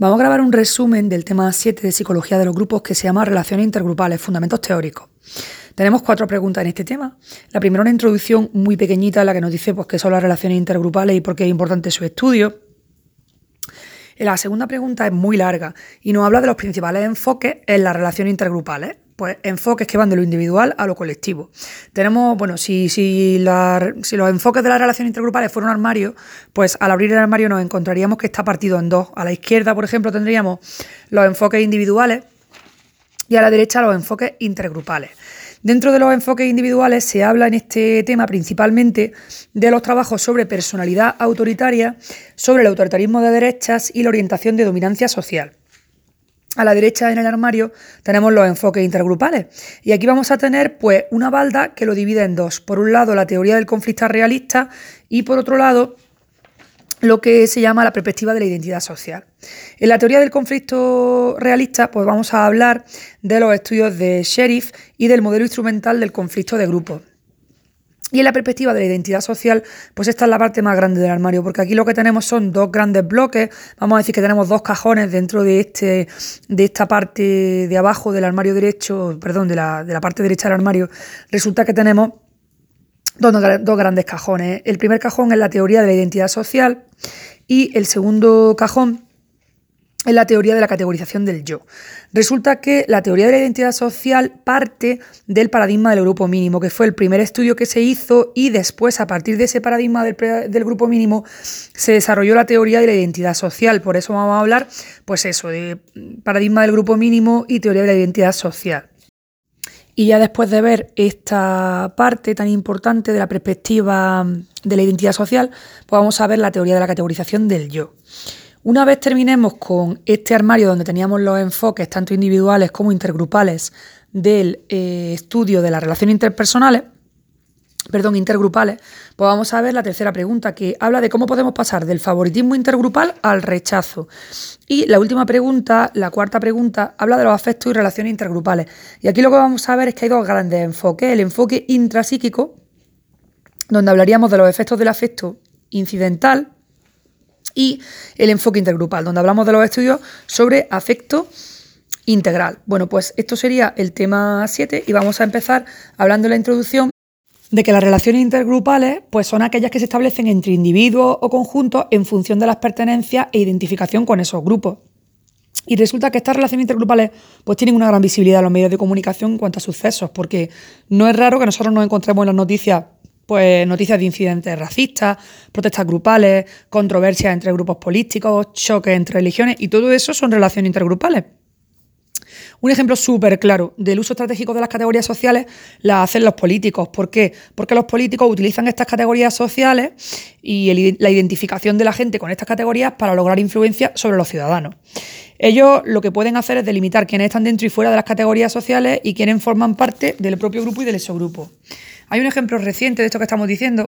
Vamos a grabar un resumen del tema 7 de psicología de los grupos que se llama Relaciones intergrupales, fundamentos teóricos. Tenemos cuatro preguntas en este tema. La primera, una introducción muy pequeñita en la que nos dice pues, qué son las relaciones intergrupales y por qué es importante su estudio. La segunda pregunta es muy larga y nos habla de los principales enfoques en las relaciones intergrupales pues enfoques que van de lo individual a lo colectivo. Tenemos, bueno, si, si, si los enfoques de la relación intergrupales fueran un armario, pues al abrir el armario nos encontraríamos que está partido en dos. A la izquierda, por ejemplo, tendríamos los enfoques individuales y a la derecha los enfoques intergrupales. Dentro de los enfoques individuales se habla en este tema principalmente de los trabajos sobre personalidad autoritaria, sobre el autoritarismo de derechas y la orientación de dominancia social. A la derecha en el armario tenemos los enfoques intergrupales y aquí vamos a tener pues una balda que lo divide en dos. Por un lado la teoría del conflicto realista y por otro lado lo que se llama la perspectiva de la identidad social. En la teoría del conflicto realista, pues vamos a hablar de los estudios de Sheriff y del modelo instrumental del conflicto de grupos. Y en la perspectiva de la identidad social, pues esta es la parte más grande del armario, porque aquí lo que tenemos son dos grandes bloques, vamos a decir que tenemos dos cajones dentro de, este, de esta parte de abajo del armario derecho, perdón, de la, de la parte derecha del armario, resulta que tenemos dos, dos grandes cajones. El primer cajón es la teoría de la identidad social y el segundo cajón es la teoría de la categorización del yo. Resulta que la teoría de la identidad social parte del paradigma del grupo mínimo, que fue el primer estudio que se hizo y después, a partir de ese paradigma del, grupo mínimo, se desarrolló la teoría de la identidad social. Por eso vamos a hablar, pues eso, de paradigma del grupo mínimo y teoría de la identidad social. Y ya después de ver esta parte tan importante de la perspectiva de la identidad social, pues vamos a ver la teoría de la categorización del yo. Una vez terminemos con este armario donde teníamos los enfoques tanto individuales como intergrupales del eh, estudio de las relaciones interpersonales, perdón, intergrupales, pues vamos a ver la tercera pregunta que habla de cómo podemos pasar del favoritismo intergrupal al rechazo. Y la última pregunta, la cuarta pregunta, habla de los afectos y relaciones intergrupales. Y aquí lo que vamos a ver es que hay dos grandes enfoques. El enfoque intrapsíquico, donde hablaríamos de los efectos del afecto incidental, y el enfoque intergrupal, donde hablamos de los estudios sobre afecto integral. Bueno, pues esto sería el tema 7 y vamos a empezar hablando en la introducción de que las relaciones intergrupales pues son aquellas que se establecen entre individuos o conjuntos en función de las pertenencias e identificación con esos grupos. Y resulta que estas relaciones intergrupales pues tienen una gran visibilidad en los medios de comunicación en cuanto a sucesos, porque no es raro que nosotros nos encontremos en las noticias pues noticias de incidentes racistas, protestas grupales, controversias entre grupos políticos, choques entre religiones y todo eso son relaciones intergrupales. Un ejemplo súper claro del uso estratégico de las categorías sociales la hacen los políticos. ¿Por qué? Porque los políticos utilizan estas categorías sociales y la identificación de la gente con estas categorías para lograr influencia sobre los ciudadanos. Ellos lo que pueden hacer es delimitar quiénes están dentro y fuera de las categorías sociales y quiénes forman parte del propio grupo y del subgrupo. Hay un ejemplo reciente de esto que estamos diciendo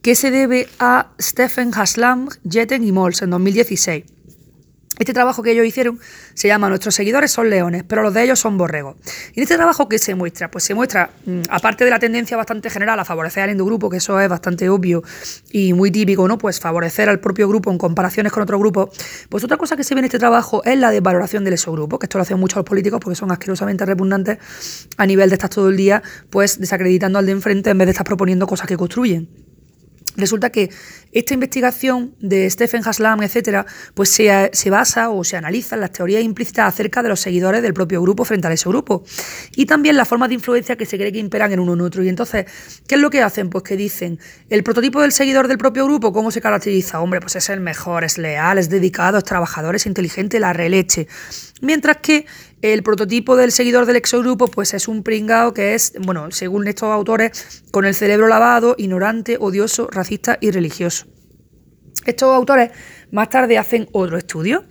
que se debe a Stephen Haslam, Jetten y Mols en 2016. Este trabajo que ellos hicieron se llama Nuestros seguidores son leones, pero los de ellos son borregos. Y en este trabajo, ¿qué se muestra? Pues se muestra, mm, aparte de la tendencia bastante general a favorecer al endogrupo, que eso es bastante obvio y muy típico, ¿no? Pues favorecer al propio grupo en comparaciones con otro grupo. Pues otra cosa que se ve en este trabajo es la desvaloración del exogrupo, que esto lo hacen muchos los políticos porque son asquerosamente repugnantes a nivel de estar todo el día, pues desacreditando al de enfrente en vez de estar proponiendo cosas que construyen. Resulta que esta investigación de Stephen Haslam, etcétera, pues se, se, basa o se analiza en las teorías implícitas acerca de los seguidores del propio grupo frente a ese grupo. Y también las formas de influencia que se cree que imperan en uno en otro. Y entonces, ¿qué es lo que hacen? Pues que dicen, el prototipo del seguidor del propio grupo, ¿cómo se caracteriza? Hombre, pues es el mejor, es leal, es dedicado, es trabajador, es inteligente, la releche. Mientras que el prototipo del seguidor del exogrupo pues es un pringao que es, bueno, según estos autores, con el cerebro lavado, ignorante, odioso, racista y religioso. Estos autores más tarde hacen otro estudio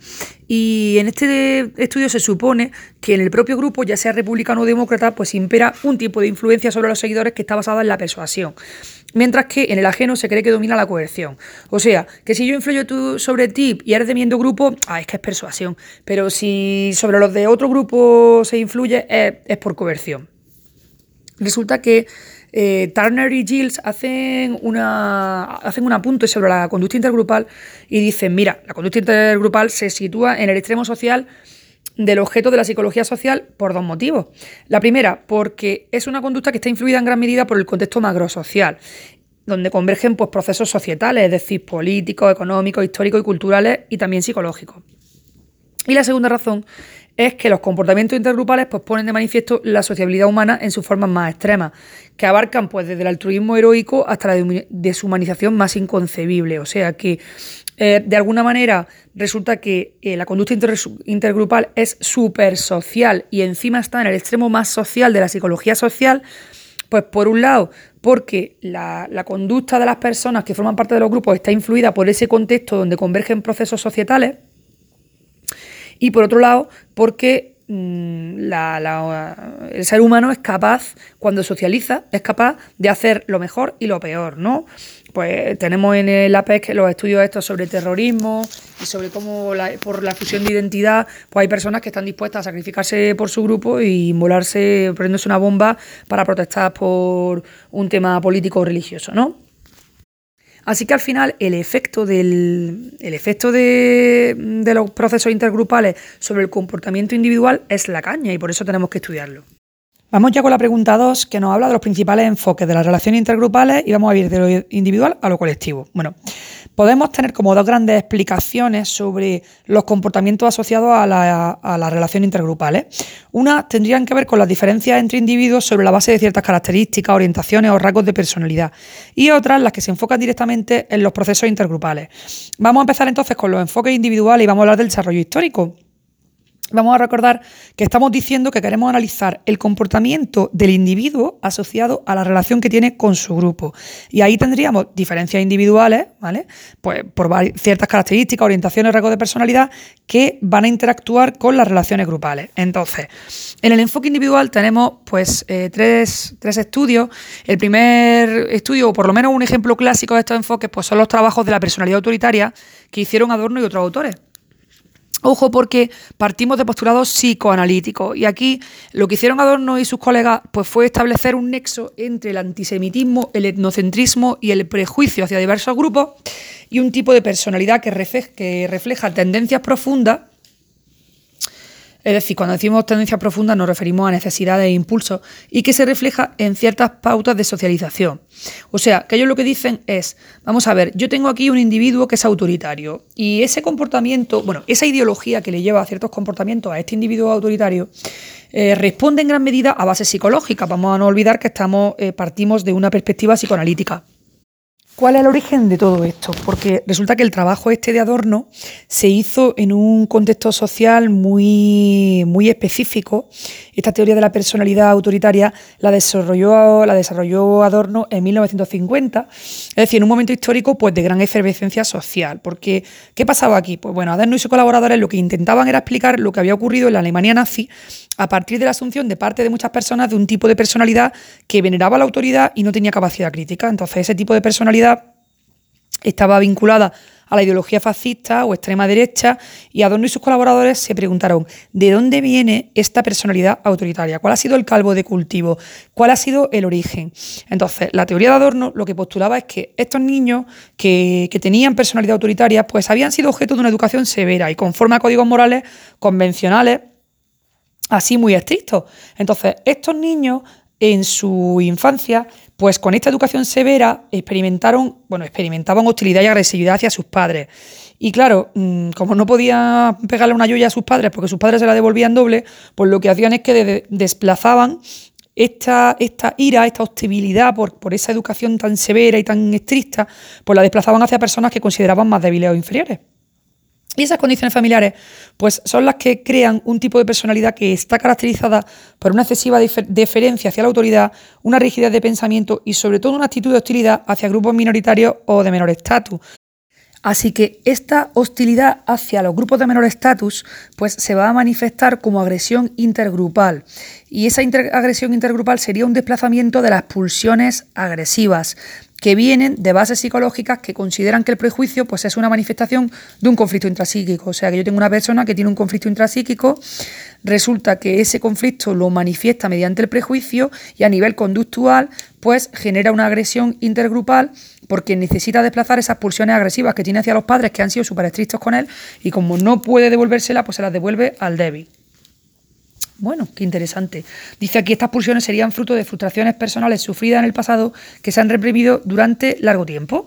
y en este estudio se supone que en el propio grupo, ya sea republicano o demócrata, pues impera un tipo de influencia sobre los seguidores que está basada en la persuasión. Mientras que en el ajeno se cree que domina la coerción. O sea, que si yo influyo tú sobre ti y eres de mi grupo, ah, es que es persuasión. Pero si sobre los de otro grupo se influye, es, es por coerción. Resulta que eh, Turner y Giles hacen, una, hacen un apunte sobre la conducta intergrupal y dicen, mira, la conducta intergrupal se sitúa en el extremo social del objeto de la psicología social por dos motivos. La primera, porque es una conducta que está influida en gran medida por el contexto macrosocial, donde convergen pues, procesos societales, es decir, políticos, económicos, históricos y culturales y también psicológicos. Y la segunda razón es que los comportamientos intergrupales pues, ponen de manifiesto la sociabilidad humana en sus formas más extremas, que abarcan pues, desde el altruismo heroico hasta la deshumanización más inconcebible. O sea que, eh, de alguna manera, resulta que eh, la conducta intergrupal es súper social y encima está en el extremo más social de la psicología social. Pues por un lado, porque la, la, conducta de las personas que forman parte de los grupos está influida por ese contexto donde convergen procesos societales, y por otro lado, porque mm, el ser humano es capaz, cuando socializa, es capaz de hacer lo mejor y lo peor, ¿no? Pues tenemos en el APEC los estudios estos sobre terrorismo y sobre cómo por la fusión de identidad, pues hay personas que están dispuestas a sacrificarse por su grupo y molarse, poniéndose una bomba para protestar por un tema político o religioso, ¿no? Así que al final el efecto, del, el efecto de, de los procesos intergrupales sobre el comportamiento individual es la caña y por eso tenemos que estudiarlo. Vamos ya con la pregunta 2, que nos habla de los principales enfoques de las relaciones intergrupales y vamos a ir de lo individual a lo colectivo. Bueno, podemos tener como dos grandes explicaciones sobre los comportamientos asociados a, las relaciones intergrupales. Una tendrían que ver con las diferencias entre individuos sobre la base de ciertas características, orientaciones o rasgos de personalidad. Y otras las que se enfocan directamente en los procesos intergrupales. Vamos a empezar entonces con los enfoques individuales y vamos a hablar del desarrollo histórico. Vamos a recordar que estamos diciendo que queremos analizar el comportamiento del individuo asociado a la relación que tiene con su grupo. Y ahí tendríamos diferencias individuales, ¿vale? Pues por ciertas características, orientaciones, rasgos de personalidad que van a interactuar con las relaciones grupales. Entonces, en el enfoque individual tenemos pues eh, tres, tres estudios. El primer estudio, o por lo menos un ejemplo clásico de estos enfoques, pues son los trabajos de la personalidad autoritaria que hicieron Adorno y otros autores. Ojo porque partimos de postulados psicoanalíticos y aquí lo que hicieron Adorno y sus colegas pues fue establecer un nexo entre el antisemitismo, el etnocentrismo y el prejuicio hacia diversos grupos y un tipo de personalidad que refleja tendencias profundas es decir, cuando decimos tendencia profunda nos referimos a necesidades e impulsos y que se refleja en ciertas pautas de socialización. O sea, que ellos lo que dicen es, vamos a ver, yo tengo aquí un individuo que es autoritario y ese comportamiento, bueno, esa ideología que le lleva a ciertos comportamientos a este individuo autoritario, eh, responde en gran medida a bases psicológicas. Vamos a no olvidar que estamos, eh, partimos de una perspectiva psicoanalítica. ¿Cuál es el origen de todo esto? Porque resulta que el trabajo este de Adorno se hizo en un contexto social muy, muy específico. Esta teoría de la personalidad autoritaria la desarrolló, la desarrolló Adorno en 1950, es decir, en un momento histórico pues, de gran efervescencia social. Porque, ¿qué pasaba aquí? Pues bueno, Adorno y sus colaboradores lo que intentaban era explicar lo que había ocurrido en la Alemania nazi a partir de la asunción de parte de muchas personas de un tipo de personalidad que veneraba la autoridad y no tenía capacidad crítica. Entonces, ese tipo de personalidad estaba vinculada a la ideología fascista o extrema derecha y Adorno y sus colaboradores se preguntaron ¿de dónde viene esta personalidad autoritaria? ¿Cuál ha sido el calvo de cultivo? ¿Cuál ha sido el origen? Entonces, la teoría de Adorno lo que postulaba es que estos niños que, que tenían personalidad autoritaria pues habían sido objeto de una educación severa y conforme a códigos morales convencionales así muy estrictos. Entonces, estos niños en su infancia, pues con esta educación severa experimentaron, bueno, experimentaban hostilidad y agresividad hacia sus padres. Y claro, mm, como no podían pegarle una lluvia a sus padres porque sus padres se la devolvían doble, pues lo que hacían es que desplazaban esta, esta, ira, esta hostilidad por, por, esa educación tan severa y tan estricta, pues la desplazaban hacia personas que consideraban más débiles o inferiores. Y esas condiciones familiares, pues son las que crean un tipo de personalidad que está caracterizada por una excesiva deferencia hacia la autoridad, una rigidez de pensamiento y sobre todo una actitud de hostilidad hacia grupos minoritarios o de menor estatus. Así que esta hostilidad hacia los grupos de menor estatus pues se va a manifestar como agresión intergrupal. Y esa agresión intergrupal sería un desplazamiento de las pulsiones agresivas que vienen de bases psicológicas que consideran que el prejuicio pues, es una manifestación de un conflicto intrapsíquico. O sea, que yo tengo una persona que tiene un conflicto intrapsíquico, resulta que ese conflicto lo manifiesta mediante el prejuicio y a nivel conductual pues genera una agresión intergrupal porque necesita desplazar esas pulsiones agresivas que tiene hacia los padres que han sido súper estrictos con él y como no puede devolvérsela, pues se las devuelve al débil. Bueno, qué interesante. Dice aquí, estas pulsiones serían fruto de frustraciones personales sufridas en el pasado que se han reprimido durante largo tiempo.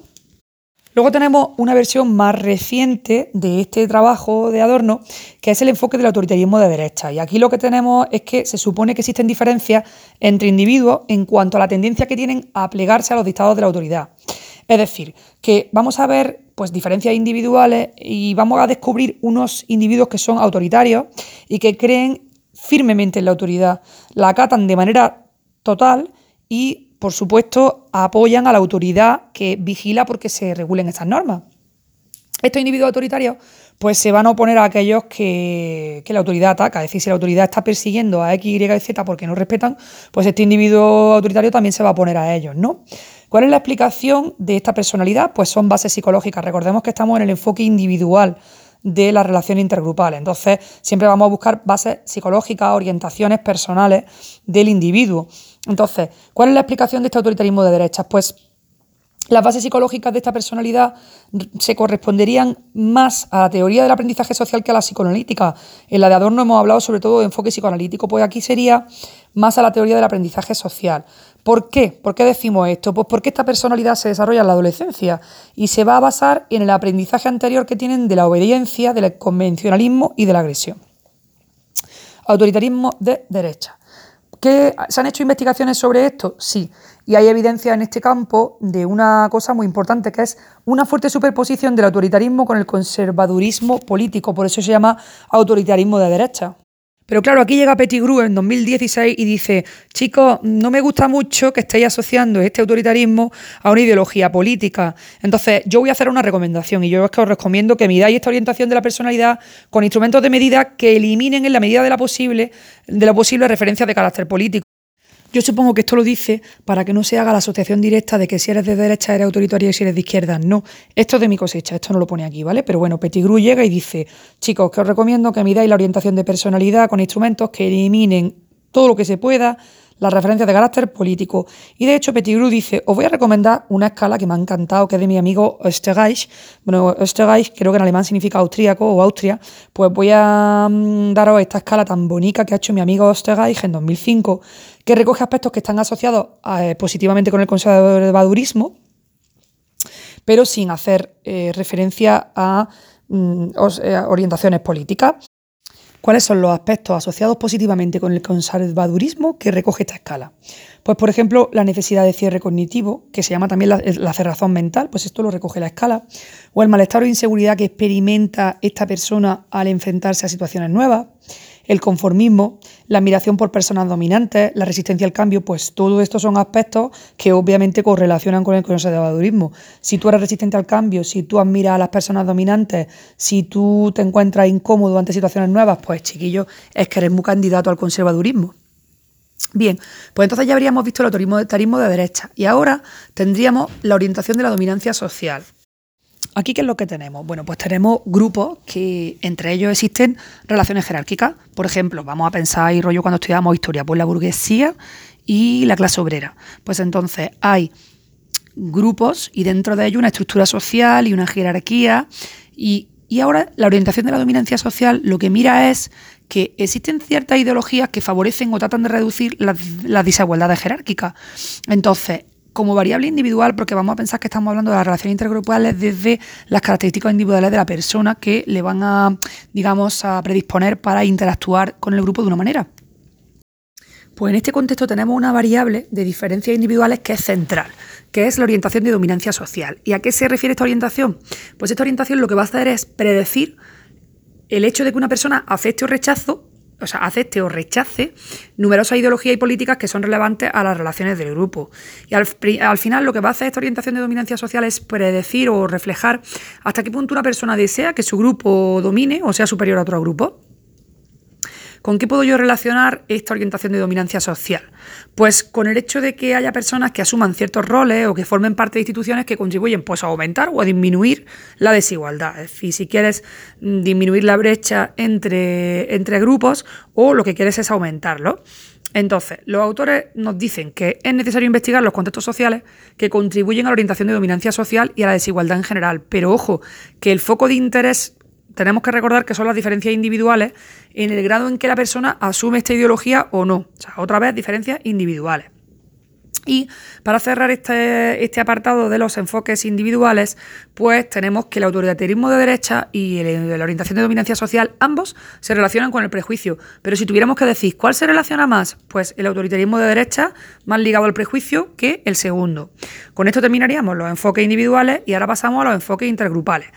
Luego tenemos una versión más reciente de este trabajo de Adorno, que es el enfoque del autoritarismo de derecha. Y aquí lo que tenemos es que se supone que existen diferencias entre individuos en cuanto a la tendencia que tienen a plegarse a los dictados de la autoridad. Es decir, que vamos a ver pues, diferencias individuales y vamos a descubrir unos individuos que son autoritarios y que creen firmemente en la autoridad, la acatan de manera total y, por supuesto, apoyan a la autoridad que vigila porque se regulen estas normas. Estos individuos autoritarios pues se van a oponer a aquellos que, la autoridad ataca. Es decir, si la autoridad está persiguiendo a X, Y, Z porque no respetan, pues este individuo autoritario también se va a oponer a ellos, ¿no? ¿Cuál es la explicación de esta personalidad? Pues son bases psicológicas. Recordemos que estamos en el enfoque individual de la relación intergrupal. Entonces, siempre vamos a buscar bases psicológicas, orientaciones personales del individuo. Entonces, ¿cuál es la explicación de este autoritarismo de derechas? Pues las bases psicológicas de esta personalidad se corresponderían más a la teoría del aprendizaje social que a la psicoanalítica. En la de Adorno hemos hablado sobre todo de enfoque psicoanalítico, pues aquí sería más a la teoría del aprendizaje social. ¿Por qué? ¿Por qué decimos esto? Pues porque esta personalidad se desarrolla en la adolescencia y se va a basar en el aprendizaje anterior que tienen de la obediencia, del convencionalismo y de la agresión. Autoritarismo de derecha. ¿Se han hecho investigaciones sobre esto? Sí. Y hay evidencia en este campo de una cosa muy importante, que es una fuerte superposición del autoritarismo con el conservadurismo político. Por eso se llama autoritarismo de derecha. Pero claro, aquí llega Pettigrew en 2016 y dice, chicos, no me gusta mucho que estéis asociando este autoritarismo a una ideología política. Entonces, yo voy a hacer una recomendación y yo es que os recomiendo que midáis esta orientación de la personalidad con instrumentos de medida que eliminen en la medida de la posible, de lo posible referencias de carácter político. Yo supongo que esto lo dice para que no se haga la asociación directa de que si eres de derecha eres autoritario y si eres de izquierda. No, esto es de mi cosecha, esto no lo pone aquí, ¿vale? Pero bueno, Pettigrew llega y dice, chicos, que os recomiendo que midáis la orientación de personalidad con instrumentos que eliminen todo lo que se pueda las referencias de carácter político. Y de hecho, Pettigrew dice, os voy a recomendar una escala que me ha encantado, que es de mi amigo Österreich. Bueno, Österreich creo que en alemán significa austríaco o Austria. Pues voy a mm, daros esta escala tan bonita que ha hecho mi amigo Österreich en 2005, que recoge aspectos que están asociados eh, positivamente con el conservadurismo, pero sin hacer eh, referencia a mm, eh, orientaciones políticas. ¿Cuáles son los aspectos asociados positivamente con el conservadurismo que recoge esta escala? Pues, por ejemplo, la necesidad de cierre cognitivo, que se llama también la, cerrazón mental, pues esto lo recoge la escala, o el malestar o inseguridad que experimenta esta persona al enfrentarse a situaciones nuevas, el conformismo, la admiración por personas dominantes, la resistencia al cambio, pues todo esto son aspectos que obviamente correlacionan con el conservadurismo. Si tú eres resistente al cambio, si tú admiras a las personas dominantes, si tú te encuentras incómodo ante situaciones nuevas, pues chiquillo, es que eres muy candidato al conservadurismo. Bien, pues entonces ya habríamos visto el autoritarismo de derecha y ahora tendríamos la orientación de la dominancia social. Aquí, ¿qué es lo que tenemos? Bueno, pues tenemos grupos que entre ellos existen relaciones jerárquicas. Por ejemplo, vamos a pensar y rollo cuando estudiamos historia, pues la burguesía y la clase obrera. Pues entonces hay grupos y dentro de ellos una estructura social y una jerarquía. Y, ahora la orientación de la dominancia social lo que mira es que existen ciertas ideologías que favorecen o tratan de reducir las desigualdades jerárquicas. Entonces, como variable individual, porque vamos a pensar que estamos hablando de las relaciones intergrupales desde las características individuales de la persona que le van a, digamos, a predisponer para interactuar con el grupo de una manera. Pues en este contexto tenemos una variable de diferencias individuales que es central, que es la orientación de dominancia social. ¿Y a qué se refiere esta orientación? Pues esta orientación lo que va a hacer es predecir el hecho de que una persona acepte o rechazo o sea, acepte o rechace numerosas ideologías y políticas que son relevantes a las relaciones del grupo. Y al, final lo que va a hacer esta orientación de dominancia social es predecir o reflejar hasta qué punto una persona desea que su grupo domine o sea superior a otro grupo. ¿Con qué puedo yo relacionar esta orientación de dominancia social? Pues con el hecho de que haya personas que asuman ciertos roles o que formen parte de instituciones que contribuyen pues, a aumentar o a disminuir la desigualdad. Es decir, si quieres mm, disminuir la brecha entre, entre grupos o lo que quieres es aumentarlo. Entonces, los autores nos dicen que es necesario investigar los contextos sociales que contribuyen a la orientación de dominancia social y a la desigualdad en general. Pero ojo, que el foco de interés tenemos que recordar que son las diferencias individuales en el grado en que la persona asume esta ideología o no. O sea, otra vez, diferencias individuales. Y para cerrar este, este, apartado de los enfoques individuales, pues tenemos que el autoritarismo de derecha y la orientación de dominancia social, ambos se relacionan con el prejuicio. Pero si tuviéramos que decir cuál se relaciona más, pues el autoritarismo de derecha más ligado al prejuicio que el segundo. Con esto terminaríamos los enfoques individuales y ahora pasamos a los enfoques intergrupales.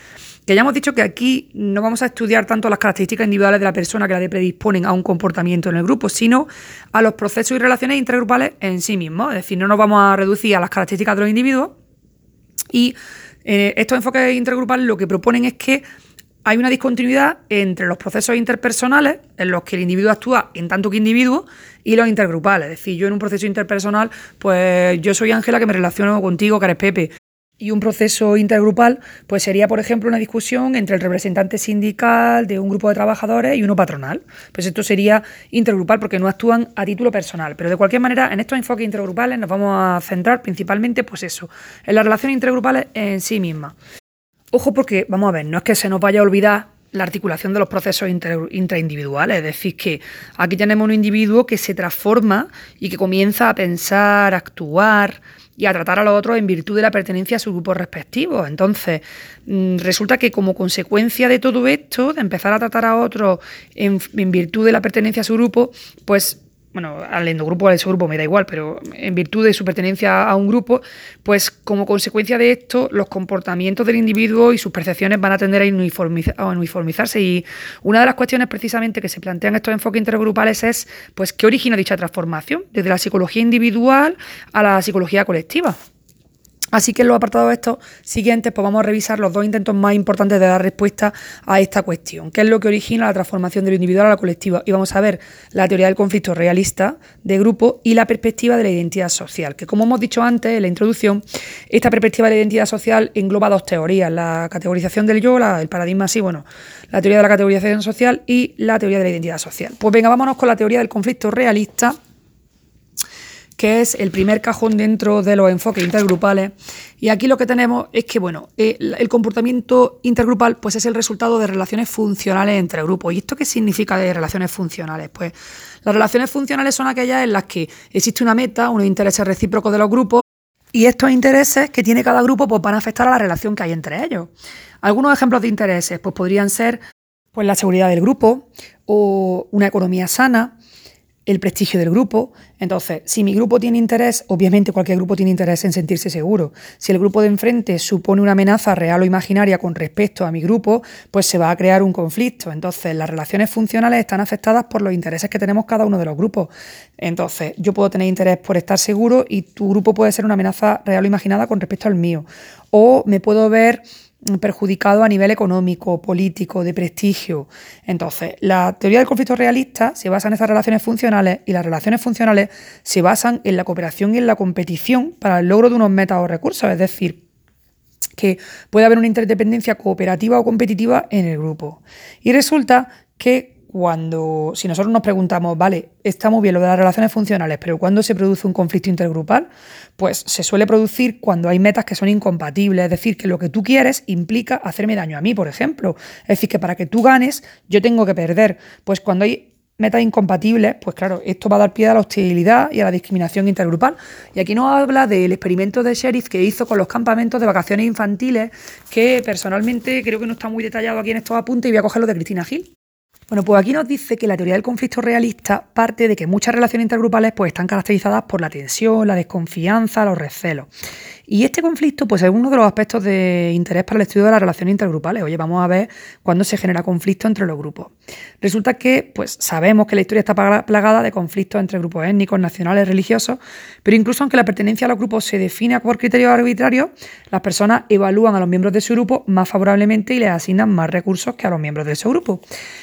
Que ya hemos dicho que aquí no vamos a estudiar tanto las características individuales de la persona que la predisponen a un comportamiento en el grupo, sino a los procesos y relaciones intergrupales en sí mismos. Es decir, no nos vamos a reducir a las características de los individuos. Y eh, estos enfoques intergrupales lo que proponen es que hay una discontinuidad entre los procesos interpersonales, en los que el individuo actúa en tanto que individuo, y los intergrupales. Es decir, yo en un proceso interpersonal, pues yo soy Ángela que me relaciono contigo, que eres Pepe. Y un proceso intergrupal, pues sería, por ejemplo, una discusión entre el representante sindical de un grupo de trabajadores y uno patronal. Pues esto sería intergrupal porque no actúan a título personal. Pero de cualquier manera, en estos enfoques intergrupales nos vamos a centrar principalmente, pues eso, en las relaciones intergrupales en sí mismas. Ojo porque, vamos a ver, no es que se nos vaya a olvidar la articulación de los procesos intraindividuales. Es decir, que aquí tenemos un individuo que se transforma y que comienza a pensar, a actuar, y a tratar a los otros en virtud de la pertenencia a su grupo respectivo. Entonces, mm, resulta que como consecuencia de todo esto, de empezar a tratar a otros en, en virtud de la pertenencia a su grupo, pues bueno, al endogrupo o al grupo me da igual, pero en virtud de su pertenencia a un grupo, pues como consecuencia de esto, los comportamientos del individuo y sus percepciones van a tender a, uniformizarse. Y una de las cuestiones precisamente que se plantean estos enfoques intergrupales es, pues, ¿qué origina dicha transformación? Desde la psicología individual a la psicología colectiva. Así que en los apartados estos siguientes pues vamos a revisar los dos intentos más importantes de dar respuesta a esta cuestión, qué es lo que origina la transformación de lo individual a la colectiva. Y vamos a ver la teoría del conflicto realista de grupo y la perspectiva de la identidad social, que como hemos dicho antes en la introducción, esta perspectiva de la identidad social engloba dos teorías, la categorización del yo, el paradigma así, bueno, la teoría de la categorización social y la teoría de la identidad social. Pues venga, vámonos con la teoría del conflicto realista que es el primer cajón dentro de los enfoques intergrupales. Y aquí lo que tenemos es que, bueno, eh, el comportamiento intergrupal pues es el resultado de relaciones funcionales entre grupos. ¿Y esto qué significa de relaciones funcionales? Pues las relaciones funcionales son aquellas en las que existe una meta, unos intereses recíprocos de los grupos, y estos intereses que tiene cada grupo pues, van a afectar a la relación que hay entre ellos. Algunos ejemplos de intereses pues, podrían ser pues, la seguridad del grupo o una economía sana, el prestigio del grupo. Entonces, si mi grupo tiene interés, obviamente cualquier grupo tiene interés en sentirse seguro. Si el grupo de enfrente supone una amenaza real o imaginaria con respecto a mi grupo, pues se va a crear un conflicto. Entonces, las relaciones funcionales están afectadas por los intereses que tenemos cada uno de los grupos. Entonces, yo puedo tener interés por estar seguro y tu grupo puede ser una amenaza real o imaginada con respecto al mío. O me puedo ver perjudicado a nivel económico, político, de prestigio. Entonces, la teoría del conflicto realista se basa en esas relaciones funcionales y las relaciones funcionales se basan en la cooperación y en la competición para el logro de unos metas o recursos, es decir, que puede haber una interdependencia cooperativa o competitiva en el grupo. Y resulta que cuando, si nosotros nos preguntamos, vale, está muy bien lo de las relaciones funcionales, pero ¿cuándo se produce un conflicto intergrupal? Pues se suele producir cuando hay metas que son incompatibles, es decir, que lo que tú quieres implica hacerme daño a mí, por ejemplo. Es decir, que para que tú ganes, yo tengo que perder. Pues cuando hay metas incompatibles, pues claro, esto va a dar pie a la hostilidad y a la discriminación intergrupal. Y aquí nos habla del experimento de Sheriff que hizo con los campamentos de vacaciones infantiles, que personalmente creo que no está muy detallado aquí en estos apuntes y voy a cogerlo de Cristina Gil. Bueno, pues aquí nos dice que la teoría del conflicto realista parte de que muchas relaciones intergrupales pues, están caracterizadas por la tensión, la desconfianza, los recelos. Y este conflicto pues, es uno de los aspectos de interés para el estudio de las relaciones intergrupales. Oye, vamos a ver cuándo se genera conflicto entre los grupos. Resulta que pues, sabemos que la historia está plagada de conflictos entre grupos étnicos, nacionales, religiosos, pero incluso aunque la pertenencia a los grupos se define por criterios arbitrarios, las personas evalúan a los miembros de su grupo más favorablemente y les asignan más recursos que a los miembros de su grupo.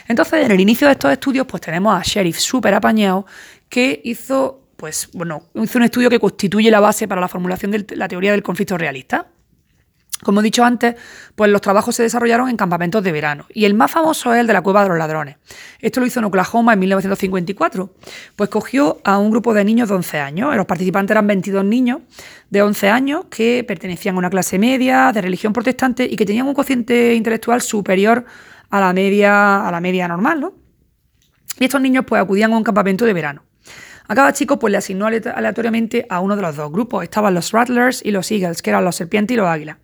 Entonces, en el inicio de estos estudios, pues tenemos a Sheriff súper apañado que hizo pues bueno, hizo un estudio que constituye la base para la formulación de la teoría del conflicto realista. Como he dicho antes, pues los trabajos se desarrollaron en campamentos de verano y el más famoso es el de la Cueva de los Ladrones. Esto lo hizo en Oklahoma en 1954. Pues cogió a un grupo de niños de 11 años. Los participantes eran 22 niños de 11 años que pertenecían a una clase media de religión protestante y que tenían un cociente intelectual superior a la media, a la media normal, ¿no? Y estos niños pues acudían a un campamento de verano. A cada chico pues le asignó aleatoriamente a uno de los dos grupos. Estaban los Rattlers y los Eagles, que eran los serpientes y los águilas.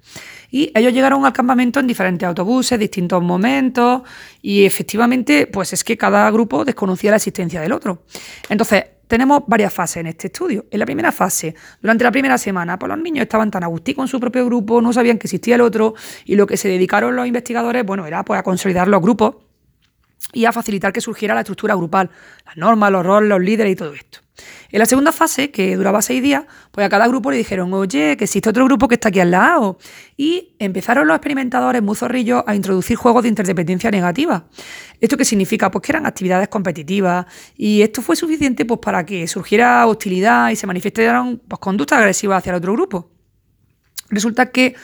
Y ellos llegaron al campamento en diferentes autobuses, distintos momentos, y efectivamente, pues es que cada grupo desconocía la existencia del otro. Entonces, tenemos varias fases en este estudio. En la primera fase, durante la primera semana, pues los niños estaban tan agustí con su propio grupo, no sabían que existía el otro, y lo que se dedicaron los investigadores, bueno, era pues a consolidar los grupos y a facilitar que surgiera la estructura grupal, las normas, los roles, los líderes y todo esto. En la segunda fase, que duraba seis días, pues a cada grupo le dijeron, oye, que existe otro grupo que está aquí al lado. Y empezaron los experimentadores muy zorrillos a introducir juegos de interdependencia negativa. ¿Esto qué significa? Pues que eran actividades competitivas. Y esto fue suficiente pues, para que surgiera hostilidad y se manifestaran pues, conductas agresivas hacia el otro grupo. Resulta que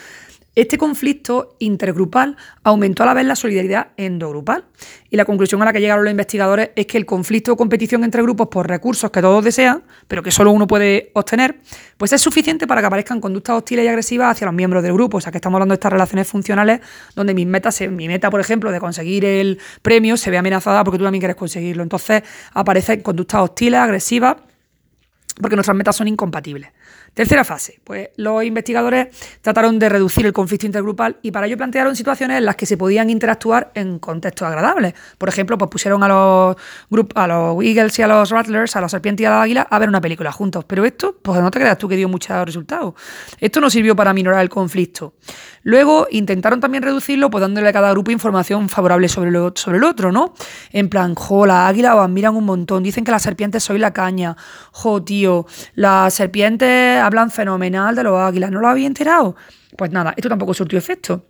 este conflicto intergrupal aumentó a la vez la solidaridad endogrupal. Y la conclusión a la que llegaron los investigadores es que el conflicto o competición entre grupos por recursos que todos desean, pero que solo uno puede obtener, pues es suficiente para que aparezcan conductas hostiles y agresivas hacia los miembros del grupo. O sea que estamos hablando de estas relaciones funcionales donde mis metas, mi meta, por ejemplo, de conseguir el premio se ve amenazada porque tú también quieres conseguirlo. Entonces aparecen conductas hostiles, agresivas, porque nuestras metas son incompatibles. Tercera fase, pues los investigadores trataron de reducir el conflicto intergrupal y para ello plantearon situaciones en las que se podían interactuar en contextos agradables. Por ejemplo, pues pusieron a los a los Eagles y a los Rattlers, a los serpientes y a la águila a ver una película juntos. Pero esto, pues no te creas tú que dio muchos resultados. Esto no sirvió para minorar el conflicto. Luego intentaron también reducirlo, pues dándole a cada grupo información favorable sobre, sobre el otro, ¿no? En plan, jo, las águilas os admiran un montón, dicen que las serpientes soy la caña, jo, tío, las serpientes hablan fenomenal de los águilas, ¿no lo había enterado? Pues nada, esto tampoco surtió efecto.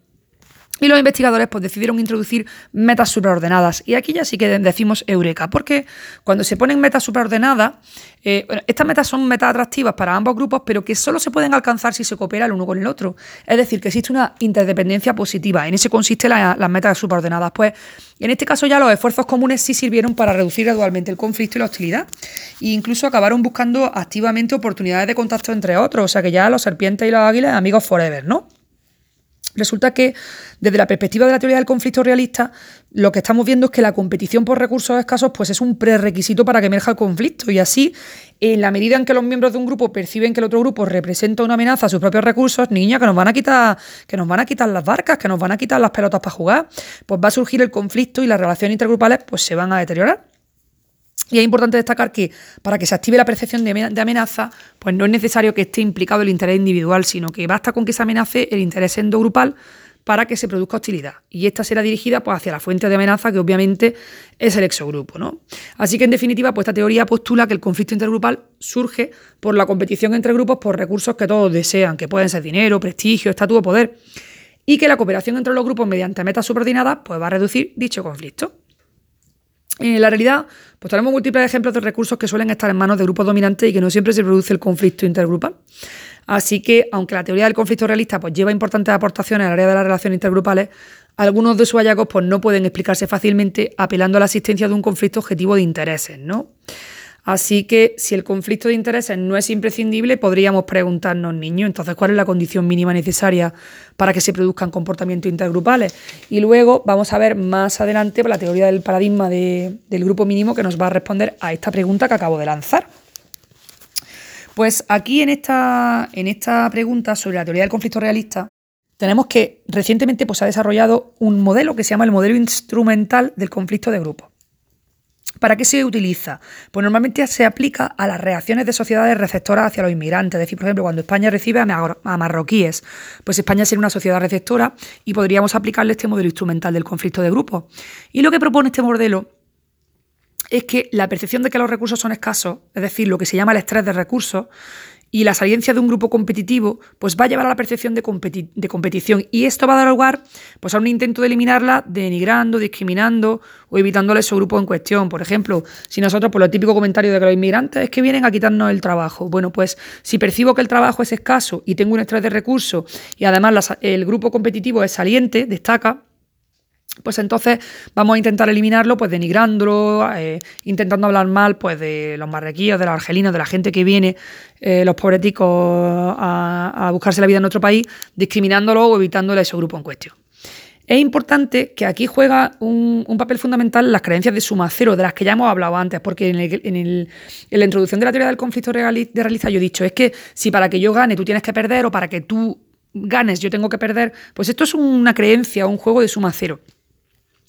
Y los investigadores pues, decidieron introducir metas superordenadas. Y aquí ya sí que decimos eureka, porque cuando se ponen metas superordenadas, eh, estas metas son metas atractivas para ambos grupos, pero que solo se pueden alcanzar si se coopera el uno con el otro. Es decir, que existe una interdependencia positiva. En eso consiste las metas superordenadas. Pues en este caso ya los esfuerzos comunes sí sirvieron para reducir gradualmente el conflicto y la hostilidad. E incluso acabaron buscando activamente oportunidades de contacto entre otros. O sea que ya los serpientes y los águilas amigos forever, ¿no? Resulta que desde la perspectiva de la teoría del conflicto realista, lo que estamos viendo es que la competición por recursos escasos pues es un prerequisito para que emerja el conflicto y así, en la medida en que los miembros de un grupo perciben que el otro grupo representa una amenaza a sus propios recursos, niña, que nos van a quitar, que nos van a quitar las barcas, que nos van a quitar las pelotas para jugar, pues va a surgir el conflicto y las relaciones intergrupales pues se van a deteriorar. Y es importante destacar que para que se active la percepción de amenaza, pues no es necesario que esté implicado el interés individual, sino que basta con que se amenace el interés endogrupal para que se produzca hostilidad. Y esta será dirigida pues, hacia la fuente de amenaza, que obviamente es el exogrupo. ¿no? Así que, en definitiva, pues, esta teoría postula que el conflicto intergrupal surge por la competición entre grupos por recursos que todos desean, que pueden ser dinero, prestigio, estatus o poder, y que la cooperación entre los grupos mediante metas subordinadas pues, va a reducir dicho conflicto. En la realidad, pues tenemos múltiples ejemplos de recursos que suelen estar en manos de grupos dominantes y que no siempre se produce el conflicto intergrupal. Así que, aunque la teoría del conflicto realista pues, lleva importantes aportaciones al área de las relaciones intergrupales, algunos de sus hallazgos pues, no pueden explicarse fácilmente apelando a la existencia de un conflicto objetivo de intereses, ¿no? Así que si el conflicto de intereses no es imprescindible, podríamos preguntarnos, niños, entonces, ¿cuál es la condición mínima necesaria para que se produzcan comportamientos intergrupales? Y luego vamos a ver más adelante la teoría del paradigma del grupo mínimo que nos va a responder a esta pregunta que acabo de lanzar. Pues aquí en esta, en esta pregunta sobre la teoría del conflicto realista, tenemos que recientemente pues, se ha desarrollado un modelo que se llama el modelo instrumental del conflicto de grupo. ¿Para qué se utiliza? Pues normalmente se aplica a las reacciones de sociedades receptoras hacia los inmigrantes. Es decir, por ejemplo, cuando España recibe a marroquíes, pues España sería una sociedad receptora y podríamos aplicarle este modelo instrumental del conflicto de grupos. Y lo que propone este modelo es que la percepción de que los recursos son escasos, es decir, lo que se llama el estrés de recursos, y la saliencia de un grupo competitivo, pues va a llevar a la percepción de, competición. Y esto va a dar lugar pues, a un intento de eliminarla denigrando, discriminando o evitándole su grupo en cuestión. Por ejemplo, si nosotros, por lo típico comentario de que los inmigrantes es que vienen a quitarnos el trabajo. Bueno, pues si percibo que el trabajo es escaso y tengo un estrés de recursos y además el grupo competitivo es saliente, destaca, pues entonces vamos a intentar eliminarlo, pues denigrándolo, eh, intentando hablar mal pues de los marroquíes, de los argelinos, de la gente que viene, eh, los pobreticos, a, buscarse la vida en otro país, discriminándolo o evitándole a ese grupo en cuestión. Es importante que aquí juega un, papel fundamental las creencias de suma cero, de las que ya hemos hablado antes, porque en, la introducción de la teoría del conflicto de realista yo he dicho, es que si para que yo gane tú tienes que perder o para que tú ganes yo tengo que perder, pues esto es una creencia, un juego de suma cero.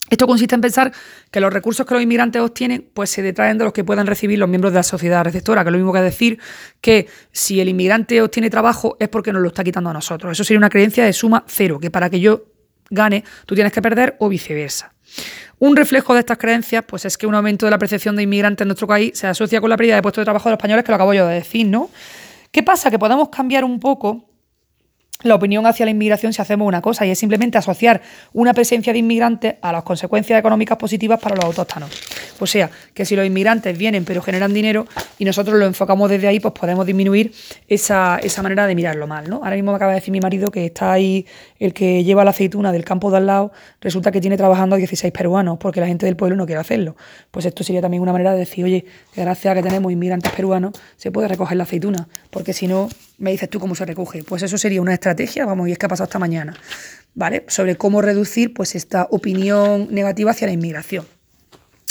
Esto consiste en pensar que los recursos que los inmigrantes obtienen pues se detraen de los que puedan recibir los miembros de la sociedad receptora, que es lo mismo que decir que si el inmigrante obtiene trabajo es porque nos lo está quitando a nosotros. Eso sería una creencia de suma cero, que para que yo gane tú tienes que perder o viceversa. Un reflejo de estas creencias pues es que un aumento de la percepción de inmigrantes en nuestro país se asocia con la pérdida de puestos de trabajo de los españoles, que lo acabo yo de decir, ¿no? ¿Qué pasa? Que podemos cambiar un poco la opinión hacia la inmigración si hacemos una cosa y es simplemente asociar una presencia de inmigrantes a las consecuencias económicas positivas para los autóctonos. O sea, que si los inmigrantes vienen pero generan dinero y nosotros lo enfocamos desde ahí, pues podemos disminuir esa, esa manera de mirarlo mal. ¿no? Ahora mismo me acaba de decir mi marido que está ahí el que lleva la aceituna del campo de al lado, resulta que tiene trabajando a 16 peruanos porque la gente del pueblo no quiere hacerlo. Pues esto sería también una manera de decir, oye, gracias a que tenemos inmigrantes peruanos, se puede recoger la aceituna, porque si no, me dices tú cómo se recoge. Pues eso sería una estrategia, vamos, y es que ha pasado esta mañana, ¿vale? Sobre cómo reducir pues esta opinión negativa hacia la inmigración.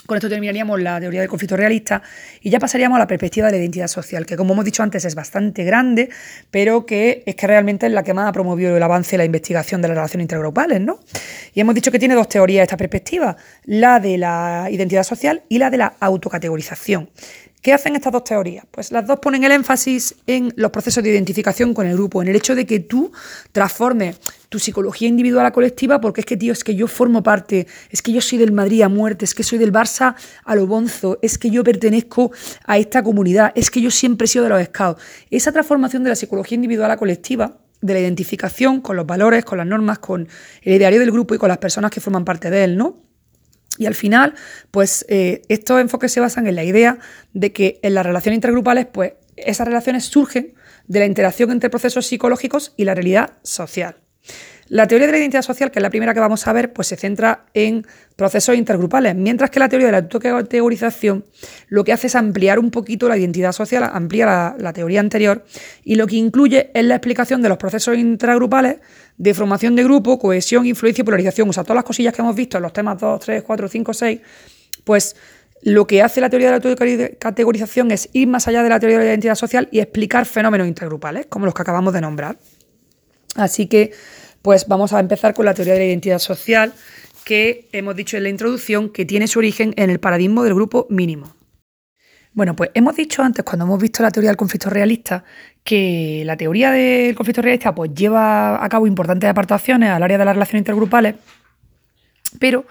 Con esto terminaríamos la teoría del conflicto realista y ya pasaríamos a la perspectiva de la identidad social, que como hemos dicho antes es bastante grande, pero que es que realmente es la que más ha promovido el avance en la investigación de las relaciones intergrupales, ¿no? Y hemos dicho que tiene dos teorías esta perspectiva, la de la identidad social y la de la autocategorización. ¿Qué hacen estas dos teorías? Pues las dos ponen el énfasis en los procesos de identificación con el grupo, en el hecho de que tú transformes tu psicología individual a colectiva, porque es que, tío, es que yo formo parte, es que yo soy del Madrid a muerte, es que soy del Barça a lo bonzo, es que yo pertenezco a esta comunidad, es que yo siempre he sido de los scouts. Esa transformación de la psicología individual a colectiva, de la identificación con los valores, con las normas, con el ideario del grupo y con las personas que forman parte de él, ¿no? Y al final, pues eh, estos enfoques se basan en la idea de que en las relaciones intergrupales, pues esas relaciones surgen de la interacción entre procesos psicológicos y la realidad social. La teoría de la identidad social, que es la primera que vamos a ver, pues se centra en procesos intergrupales, mientras que la teoría de la autocategorización lo que hace es ampliar un poquito la identidad social, amplía la, teoría anterior, y lo que incluye es la explicación de los procesos intragrupales de formación de grupo, cohesión, influencia y polarización. O sea, todas las cosillas que hemos visto en los temas 2, 3, 4, 5, 6, pues lo que hace la teoría de la autocategorización es ir más allá de la teoría de la identidad social y explicar fenómenos intergrupales, como los que acabamos de nombrar. Así que pues vamos a empezar con la teoría de la identidad social, que hemos dicho en la introducción que tiene su origen en el paradigma del grupo mínimo. Bueno, pues hemos dicho antes, cuando hemos visto la teoría del conflicto realista, que la teoría del conflicto realista pues, lleva a cabo importantes aportaciones al área de las relaciones intergrupales, pero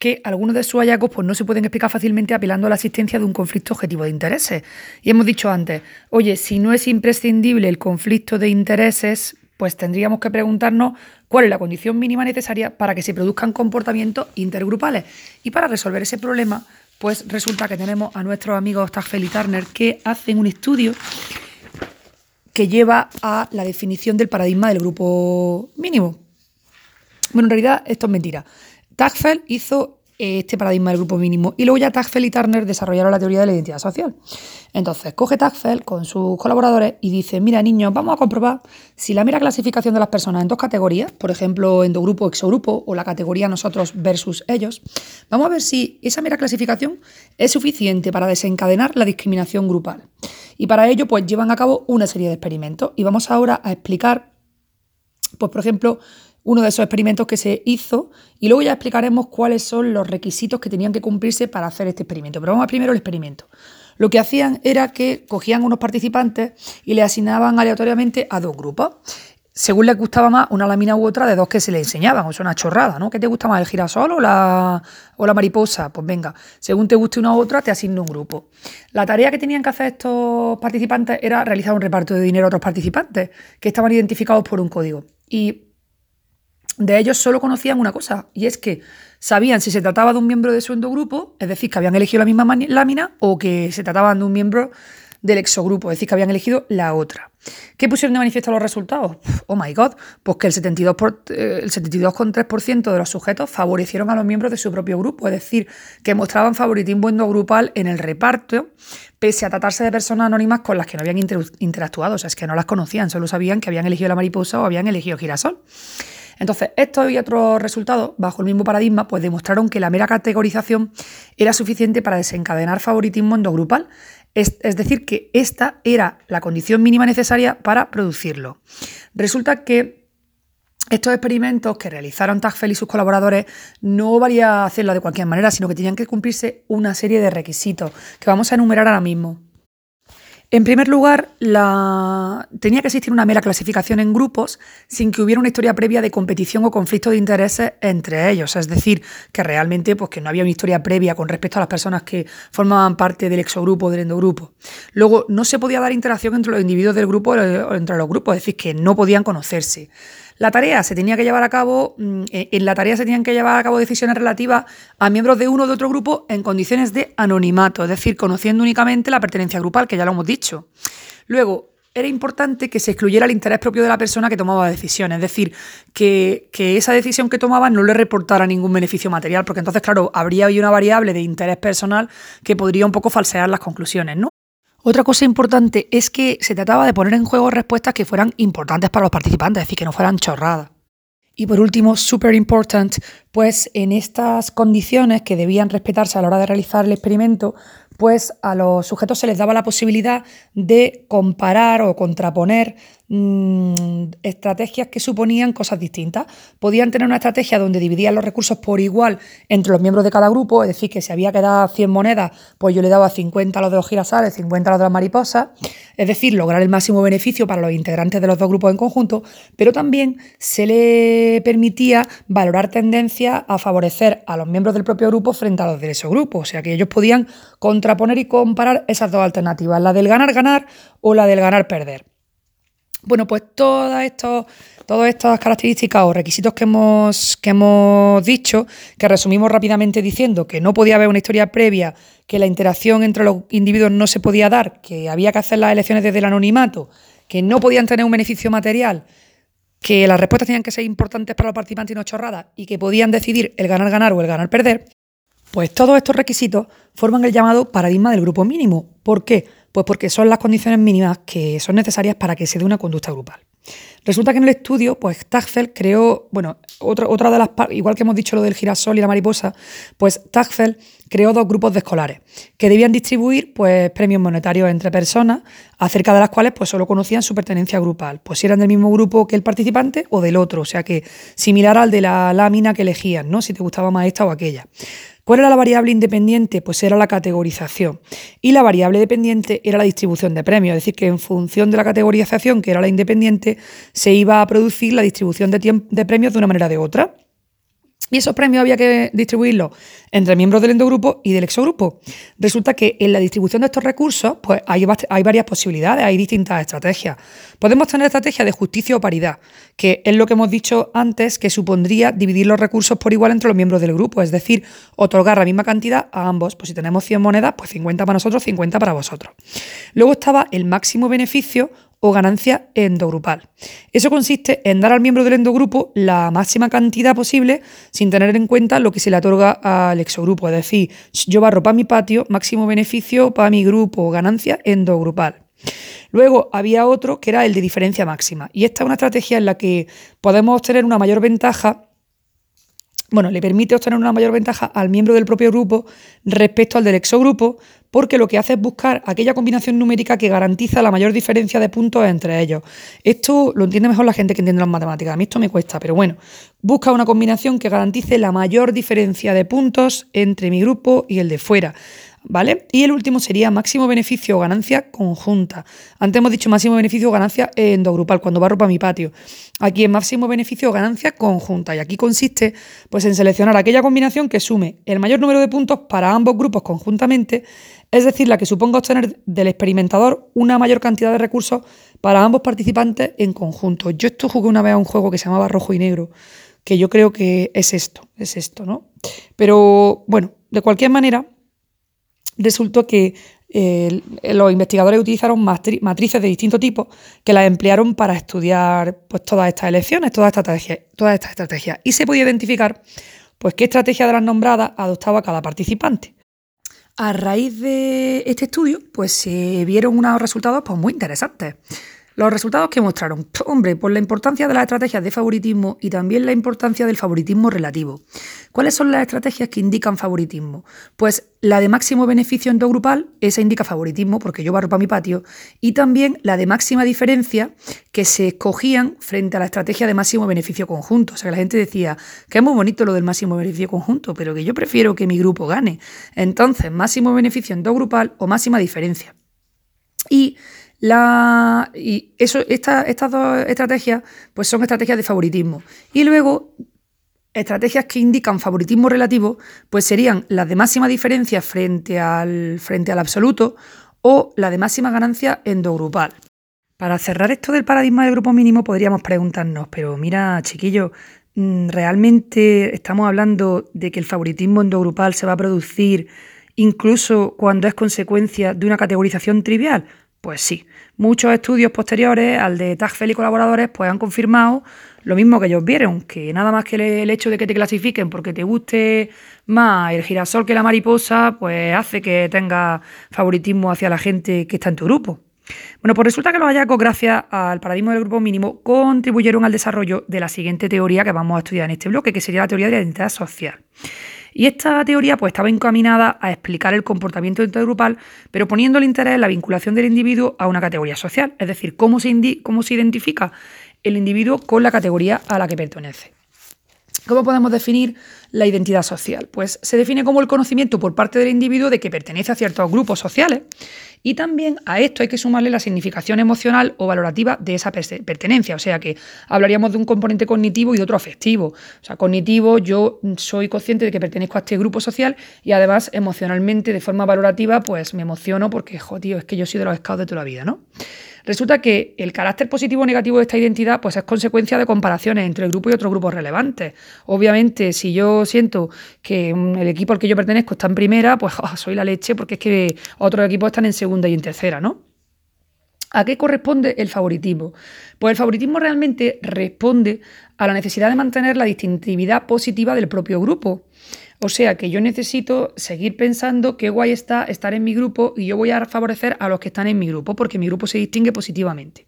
que algunos de sus hallazgos pues, no se pueden explicar fácilmente apelando a la existencia de un conflicto objetivo de intereses. Y hemos dicho antes, oye, si no es imprescindible el conflicto de intereses, pues tendríamos que preguntarnos cuál es la condición mínima necesaria para que se produzcan comportamientos intergrupales. Y para resolver ese problema, pues resulta que tenemos a nuestros amigos Tagfel y Turner que hacen un estudio que lleva a la definición del paradigma del grupo mínimo. Bueno, en realidad esto es mentira. Tagfel hizo este paradigma del grupo mínimo. Y luego ya Tagfel y Turner desarrollaron la teoría de la identidad social. Entonces, coge Tagfel con sus colaboradores y dice, mira niños, vamos a comprobar si la mera clasificación de las personas en dos categorías, por ejemplo, endogrupo, exogrupo o la categoría nosotros versus ellos, vamos a ver si esa mera clasificación es suficiente para desencadenar la discriminación grupal. Y para ello, pues llevan a cabo una serie de experimentos. Y vamos ahora a explicar, pues por ejemplo, uno de esos experimentos que se hizo y luego ya explicaremos cuáles son los requisitos que tenían que cumplirse para hacer este experimento. Pero vamos a primero el experimento. Lo que hacían era que cogían unos participantes y le asignaban aleatoriamente a dos grupos según les gustaba más una lámina u otra de dos que se le enseñaban, o sea, una chorrada, ¿no? ¿Qué te gusta más, el girasol o la, o la mariposa? Pues venga, según te guste una u otra, te asigno un grupo. La tarea que tenían que hacer estos participantes era realizar un reparto de dinero a otros participantes, que estaban identificados por un código. Y de ellos solo conocían una cosa, y es que sabían si se trataba de un miembro de su endogrupo, es decir, que habían elegido la misma lámina, o que se trataban de un miembro del exogrupo, es decir, que habían elegido la otra. ¿Qué pusieron de manifiesto los resultados? Oh my god, pues que el 72,3% eh, de los sujetos favorecieron a los miembros de su propio grupo, es decir, que mostraban favoritismo endogrupal en el reparto, pese a tratarse de personas anónimas con las que no habían interactuado, o sea, es que no las conocían, solo sabían que habían elegido la mariposa o habían elegido girasol. Entonces, estos y otros resultados, bajo el mismo paradigma, pues demostraron que la mera categorización era suficiente para desencadenar favoritismo endogrupal, es, decir, que esta era la condición mínima necesaria para producirlo. Resulta que estos experimentos que realizaron Tagfel y sus colaboradores no valía hacerlo de cualquier manera, sino que tenían que cumplirse una serie de requisitos que vamos a enumerar ahora mismo. En primer lugar, tenía que existir una mera clasificación en grupos sin que hubiera una historia previa de competición o conflicto de intereses entre ellos. Es decir, que realmente pues, que no había una historia previa con respecto a las personas que formaban parte del exogrupo o del endogrupo. Luego, no se podía dar interacción entre los individuos del grupo o entre los grupos, es decir, que no podían conocerse. La tarea se tenía que llevar a cabo, mm, en la tarea se tenían que llevar a cabo decisiones relativas a miembros de uno o de otro grupo en condiciones de anonimato, es decir, conociendo únicamente la pertenencia grupal, que ya lo hemos dicho. Luego, era importante que se excluyera el interés propio de la persona que tomaba decisiones, es decir, que, esa decisión que tomaba no le reportara ningún beneficio material, porque entonces, claro, habría una variable de interés personal que podría un poco falsear las conclusiones, ¿no? Otra cosa importante es que se trataba de poner en juego respuestas que fueran importantes para los participantes, es decir, que no fueran chorradas. Y por último, super important, pues en estas condiciones que debían respetarse a la hora de realizar el experimento, pues a los sujetos se les daba la posibilidad de comparar o contraponer mm, estrategias que suponían cosas distintas. Podían tener una estrategia donde dividían los recursos por igual entre los miembros de cada grupo, es decir, que si había que dar 100 monedas, pues yo le daba 50 a los de los girasales, 50 a los de las mariposas, es decir, lograr el máximo beneficio para los integrantes de los dos grupos en conjunto, pero también se le permitía valorar tendencias a favorecer a los miembros del propio grupo frente a los de ese grupo, o sea que ellos podían contraponer y comparar esas dos alternativas, la del ganar-ganar o la del ganar-perder. Bueno, pues todas, todas estas características o requisitos que hemos, que hemos dicho, que resumimos rápidamente diciendo que no podía haber una historia previa, que la interacción entre los individuos no se podía dar, que había que hacer las elecciones desde el anonimato, que no podían tener un beneficio material, que las respuestas tenían que ser importantes para los participantes y no chorradas, y que podían decidir el ganar-ganar o el ganar-perder, pues todos estos requisitos forman el llamado paradigma del grupo mínimo. ¿Por qué? Pues porque son las condiciones mínimas que son necesarias para que se dé una conducta grupal. Resulta que en el estudio, pues Tagfeld creó, bueno, otra, otra de las igual que hemos dicho lo del girasol y la mariposa, pues Tagfeld creó dos grupos de escolares que debían distribuir pues premios monetarios entre personas, acerca de las cuales pues solo conocían su pertenencia grupal, pues si eran del mismo grupo que el participante o del otro, o sea que similar al de la lámina que elegían, ¿no? Si te gustaba más esta o aquella. ¿Cuál era la variable independiente? Pues era la categorización. Y la variable dependiente era la distribución de premios. Es decir, que en función de la categorización, que era la independiente, se iba a producir la distribución de, de premios de una manera o de otra. Y esos premios había que distribuirlos entre miembros del endogrupo y del exogrupo. Resulta que en la distribución de estos recursos pues hay, hay varias posibilidades, hay distintas estrategias. Podemos tener estrategias de justicia o paridad, que es lo que hemos dicho antes, que supondría dividir los recursos por igual entre los miembros del grupo, es decir, otorgar la misma cantidad a ambos. Pues si tenemos 100 monedas, pues 50 para nosotros, 50 para vosotros. Luego estaba el máximo beneficio o ganancia endogrupal. Eso consiste en dar al miembro del endogrupo la máxima cantidad posible sin tener en cuenta lo que se le otorga al exogrupo. Es decir, yo barro para mi patio, máximo beneficio para mi grupo, ganancia endogrupal. Luego había otro que era el de diferencia máxima. Y esta es una estrategia en la que podemos obtener una mayor ventaja bueno, le permite obtener una mayor ventaja al miembro del propio grupo respecto al del exogrupo porque lo que hace es buscar aquella combinación numérica que garantiza la mayor diferencia de puntos entre ellos. Esto lo entiende mejor la gente que entiende las matemáticas. A mí esto me cuesta, pero bueno, busca una combinación que garantice la mayor diferencia de puntos entre mi grupo y el de fuera. ¿Vale? Y el último sería máximo beneficio o ganancia conjunta. Antes hemos dicho máximo beneficio o ganancia endogrupal, cuando barro para mi patio. Aquí es máximo beneficio o ganancia conjunta. Y aquí consiste pues, en seleccionar aquella combinación que sume el mayor número de puntos para ambos grupos conjuntamente, es decir, la que suponga obtener del experimentador una mayor cantidad de recursos para ambos participantes en conjunto. Yo esto jugué una vez a un juego que se llamaba Rojo y Negro, que yo creo que es esto, es esto, ¿no? Pero bueno, de cualquier manera resultó que eh, los investigadores utilizaron matrices de distintos tipos que las emplearon para estudiar pues, todas estas elecciones, todas estas estrategias, todas estas estrategias. Y se podía identificar pues, qué estrategia de las nombradas adoptaba cada participante. A raíz de este estudio, pues se vieron unos resultados pues, muy interesantes. Los resultados que mostraron, hombre, por la importancia de las estrategias de favoritismo y también la importancia del favoritismo relativo. ¿Cuáles son las estrategias que indican favoritismo? Pues la de máximo beneficio endogrupal, esa indica favoritismo porque yo barro para mi patio, y también la de máxima diferencia que se escogían frente a la estrategia de máximo beneficio conjunto. O sea, que la gente decía que es muy bonito lo del máximo beneficio conjunto, pero que yo prefiero que mi grupo gane. Entonces, máximo beneficio endogrupal o máxima diferencia. Y la, y eso, estas dos estrategias pues son estrategias de favoritismo. Y luego, estrategias que indican favoritismo relativo, pues serían las de máxima diferencia frente al, frente al absoluto o la de máxima ganancia endogrupal. Para cerrar esto del paradigma del grupo mínimo, podríamos preguntarnos, pero mira, chiquillo, mm, ¿realmente estamos hablando de que el favoritismo endogrupal se va a producir incluso cuando es consecuencia de una categorización trivial? Pues sí, muchos estudios posteriores al de Tagfel y colaboradores pues han confirmado lo mismo que ellos vieron, que nada más que el hecho de que te clasifiquen porque te guste más el girasol que la mariposa, pues hace que tenga favoritismo hacia la gente que está en tu grupo. Bueno, pues resulta que los hallazgos, gracias al paradigma del grupo mínimo, contribuyeron al desarrollo de la siguiente teoría que vamos a estudiar en este bloque, que sería la teoría de la identidad social. Y esta teoría pues, estaba encaminada a explicar el comportamiento intergrupal, pero poniendo el interés en la vinculación del individuo a una categoría social, es decir, cómo se, cómo se identifica el individuo con la categoría a la que pertenece. ¿Cómo podemos definir la identidad social? Pues se define como el conocimiento por parte del individuo de que pertenece a ciertos grupos sociales y también a esto hay que sumarle la significación emocional o valorativa de esa pertenencia. O sea que hablaríamos de un componente cognitivo y otro afectivo. O sea, cognitivo, yo soy consciente de que pertenezco a este grupo social y además emocionalmente, de forma valorativa, pues me emociono porque, joder, es que yo soy de los scouts de toda la vida, ¿no? Resulta que el carácter positivo o negativo de esta identidad pues, es consecuencia de comparaciones entre el grupo y otros grupos relevantes. Obviamente, si yo siento que el equipo al que yo pertenezco está en primera, pues ah, soy la leche porque es que otros equipos están en segunda y en tercera, ¿no? ¿A qué corresponde el favoritismo? Pues el favoritismo realmente responde a la necesidad de mantener la distintividad positiva del propio grupo. O sea que yo necesito seguir pensando qué guay está estar en mi grupo y yo voy a favorecer a los que están en mi grupo porque mi grupo se distingue positivamente.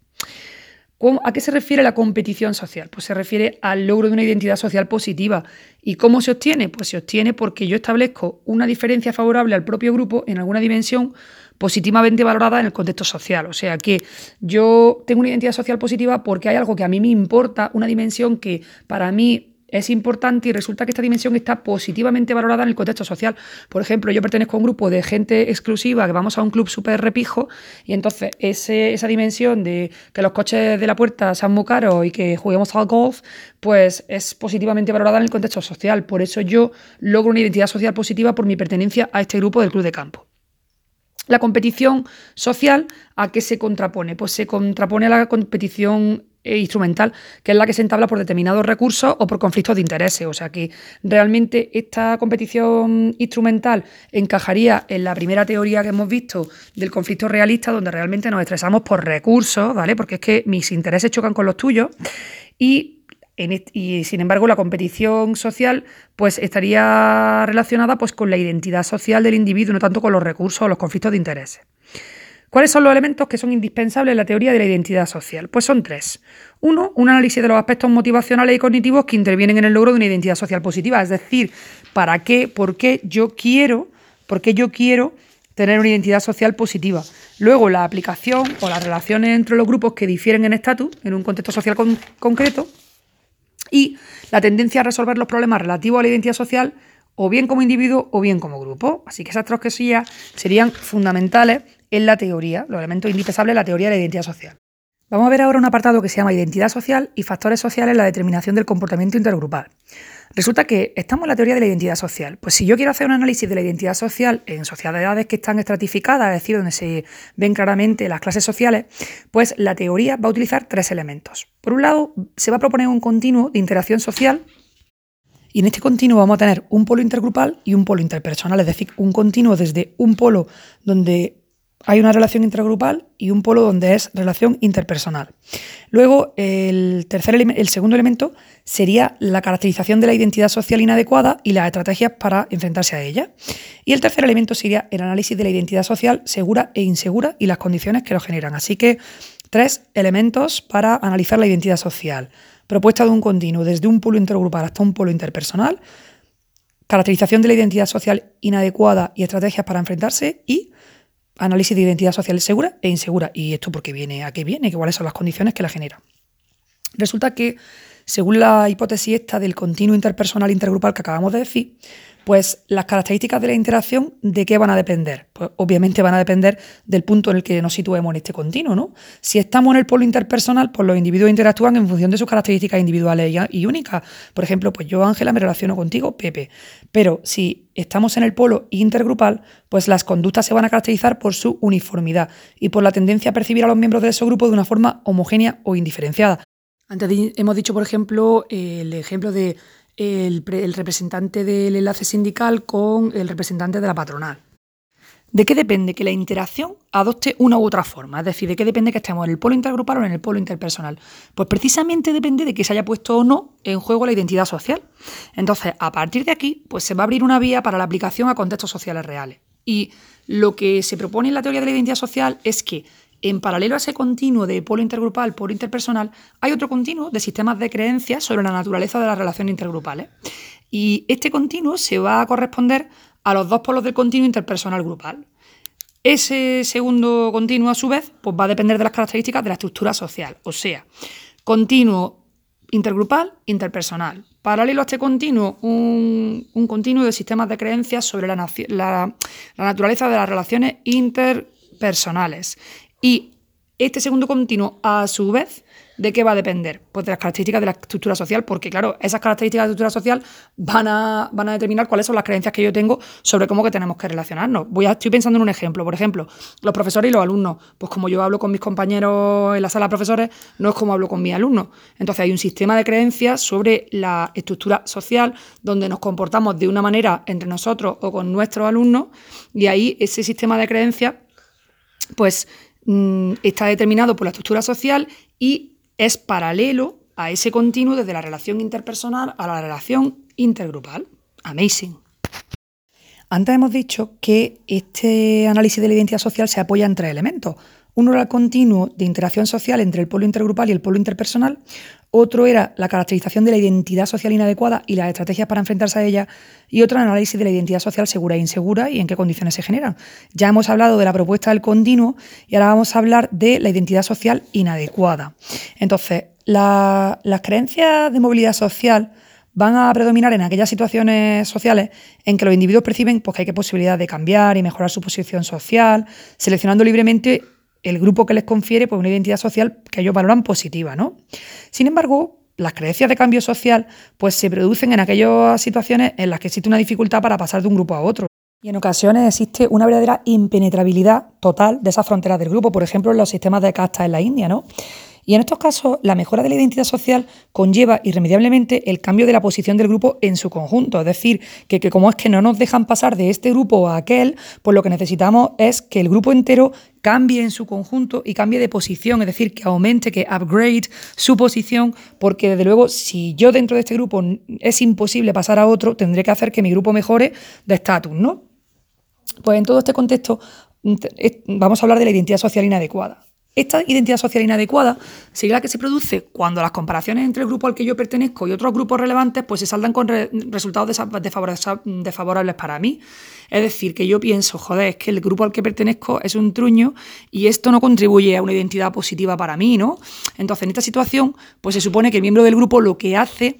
¿A qué se refiere la competición social? Pues se refiere al logro de una identidad social positiva. ¿Y cómo se obtiene? Pues se obtiene porque yo establezco una diferencia favorable al propio grupo en alguna dimensión positivamente valorada en el contexto social. O sea que yo tengo una identidad social positiva porque hay algo que a mí me importa, una dimensión que para mí es importante y resulta que esta dimensión está positivamente valorada en el contexto social. Por ejemplo, yo pertenezco a un grupo de gente exclusiva que vamos a un club súper repijo y entonces esa dimensión de que los coches de la puerta sean muy caros y que juguemos al golf, pues es positivamente valorada en el contexto social. Por eso yo logro una identidad social positiva por mi pertenencia a este grupo del club de campo. La competición social, ¿a qué se contrapone? Pues se contrapone a la competición instrumental, que es la que se entabla por determinados recursos o por conflictos de intereses. O sea que realmente esta competición instrumental encajaría en la primera teoría que hemos visto del conflicto realista, donde realmente nos estresamos por recursos, ¿vale? Porque es que mis intereses chocan con los tuyos. Y y sin embargo la competición social pues estaría relacionada pues con la identidad social del individuo, no tanto con los recursos o los conflictos de intereses. ¿Cuáles son los elementos que son indispensables en la teoría de la identidad social? Pues son tres. Uno, un análisis de los aspectos motivacionales y cognitivos que intervienen en el logro de una identidad social positiva, es decir, para qué, por qué yo quiero, por qué yo quiero tener una identidad social positiva. Luego, la aplicación o las relaciones entre los grupos que difieren en estatus, en un contexto social concreto, y la tendencia a resolver los problemas relativos a la identidad social, o bien como individuo o bien como grupo. Así que esas tres cosillas serían fundamentales en la teoría, los elementos indispensables de la teoría de la identidad social. Vamos a ver ahora un apartado que se llama identidad social y factores sociales en la determinación del comportamiento intergrupal. Resulta que estamos en la teoría de la identidad social. Pues si yo quiero hacer un análisis de la identidad social en sociedades que están estratificadas, es decir, donde se ven claramente las clases sociales, pues la teoría va a utilizar tres elementos. Por un lado, se va a proponer un continuo de interacción social y en este continuo vamos a tener un polo intergrupal y un polo interpersonal, es decir, un continuo desde un polo donde hay una relación intergrupal y un polo donde es relación interpersonal. Luego, el, el segundo elemento sería la caracterización de la identidad social inadecuada y las estrategias para enfrentarse a ella. Y el tercer elemento sería el análisis de la identidad social segura e insegura y las condiciones que lo generan. Así que tres elementos para analizar la identidad social. Propuesta de un continuo desde un polo intergrupal hasta un polo interpersonal, caracterización de la identidad social inadecuada y estrategias para enfrentarse y análisis de identidad social segura e insegura. ¿Y esto por qué viene? ¿A qué viene? ¿Cuáles son las condiciones que la generan? Resulta que, según la hipótesis esta del continuo interpersonal intergrupal que acabamos de decir, pues las características de la interacción, ¿de qué van a depender? Pues obviamente van a depender del punto en el que nos situemos en este continuo, ¿no? Si estamos en el polo interpersonal, pues los individuos interactúan en función de sus características individuales y únicas. Por ejemplo, pues yo, Ángela, me relaciono contigo, Pepe. Pero si estamos en el polo intergrupal, pues las conductas se van a caracterizar por su uniformidad y por la tendencia a percibir a los miembros de ese grupo de una forma homogénea o indiferenciada. Antes hemos dicho, por ejemplo, el ejemplo de el, representante del enlace sindical con el representante de la patronal. ¿De qué depende que la interacción adopte una u otra forma? Es decir, ¿de qué depende que estemos en el polo intergrupal o en el polo interpersonal? Pues precisamente depende de que se haya puesto o no en juego la identidad social. Entonces, a partir de aquí, pues se va a abrir una vía para la aplicación a contextos sociales reales. Y lo que se propone en la teoría de la identidad social es que en paralelo a ese continuo de polo intergrupal, polo interpersonal, hay otro continuo de sistemas de creencias sobre la naturaleza de las relaciones intergrupales. Y este continuo se va a corresponder a los dos polos del continuo interpersonal grupal. Ese segundo continuo, a su vez, pues va a depender de las características de la estructura social. O sea, continuo intergrupal, interpersonal. Paralelo a este continuo, un, continuo de sistemas de creencias sobre la naturaleza de las relaciones interpersonales. Y este segundo continuo, a su vez, ¿de qué va a depender? Pues de las características de la estructura social, porque claro, esas características de la estructura social van a, van a determinar cuáles son las creencias que yo tengo sobre cómo que tenemos que relacionarnos. Voy a, estoy pensando en un ejemplo, por ejemplo, los profesores y los alumnos. Pues como yo hablo con mis compañeros en la sala de profesores, no es como hablo con mis alumnos. Entonces hay un sistema de creencias sobre la estructura social donde nos comportamos de una manera entre nosotros o con nuestros alumnos y ahí ese sistema de creencias pues Mm, está determinado por la estructura social y es paralelo a ese continuo desde la relación interpersonal a la relación intergrupal. Amazing. Antes hemos dicho que este análisis de la identidad social se apoya en tres elementos. Uno era el continuo de interacción social entre el polo intergrupal y el polo interpersonal. Otro era la caracterización de la identidad social inadecuada y las estrategias para enfrentarse a ella. Y otro el análisis de la identidad social segura e insegura y en qué condiciones se generan. Ya hemos hablado de la propuesta del continuo y ahora vamos a hablar de la identidad social inadecuada. Entonces, las creencias de movilidad social van a predominar en aquellas situaciones sociales en que los individuos perciben pues, que hay posibilidad de cambiar y mejorar su posición social, seleccionando libremente el grupo que les confiere pues, una identidad social que ellos valoran positiva. ¿no? Sin embargo, las creencias de cambio social pues, se producen en aquellas situaciones en las que existe una dificultad para pasar de un grupo a otro. Y en ocasiones existe una verdadera impenetrabilidad total de esas fronteras del grupo, por ejemplo, en los sistemas de castas en la India, ¿no? Y en estos casos, la mejora de la identidad social conlleva irremediablemente el cambio de la posición del grupo en su conjunto. Es decir, que, como es que no nos dejan pasar de este grupo a aquel, pues lo que necesitamos es que el grupo entero cambie en su conjunto y cambie de posición, es decir, que aumente, que upgrade su posición, porque desde luego si yo dentro de este grupo es imposible pasar a otro, tendré que hacer que mi grupo mejore de estatus, ¿no? Pues en todo este contexto mm, vamos a hablar de la identidad social inadecuada. Esta identidad social inadecuada sería la que se produce cuando las comparaciones entre el grupo al que yo pertenezco y otros grupos relevantes pues se saldan con resultados desfavorables para mí. Es decir, que yo pienso, joder, es que el grupo al que pertenezco es un truño y esto no contribuye a una identidad positiva para mí, ¿no? Entonces, en esta situación, pues se supone que el miembro del grupo lo que hace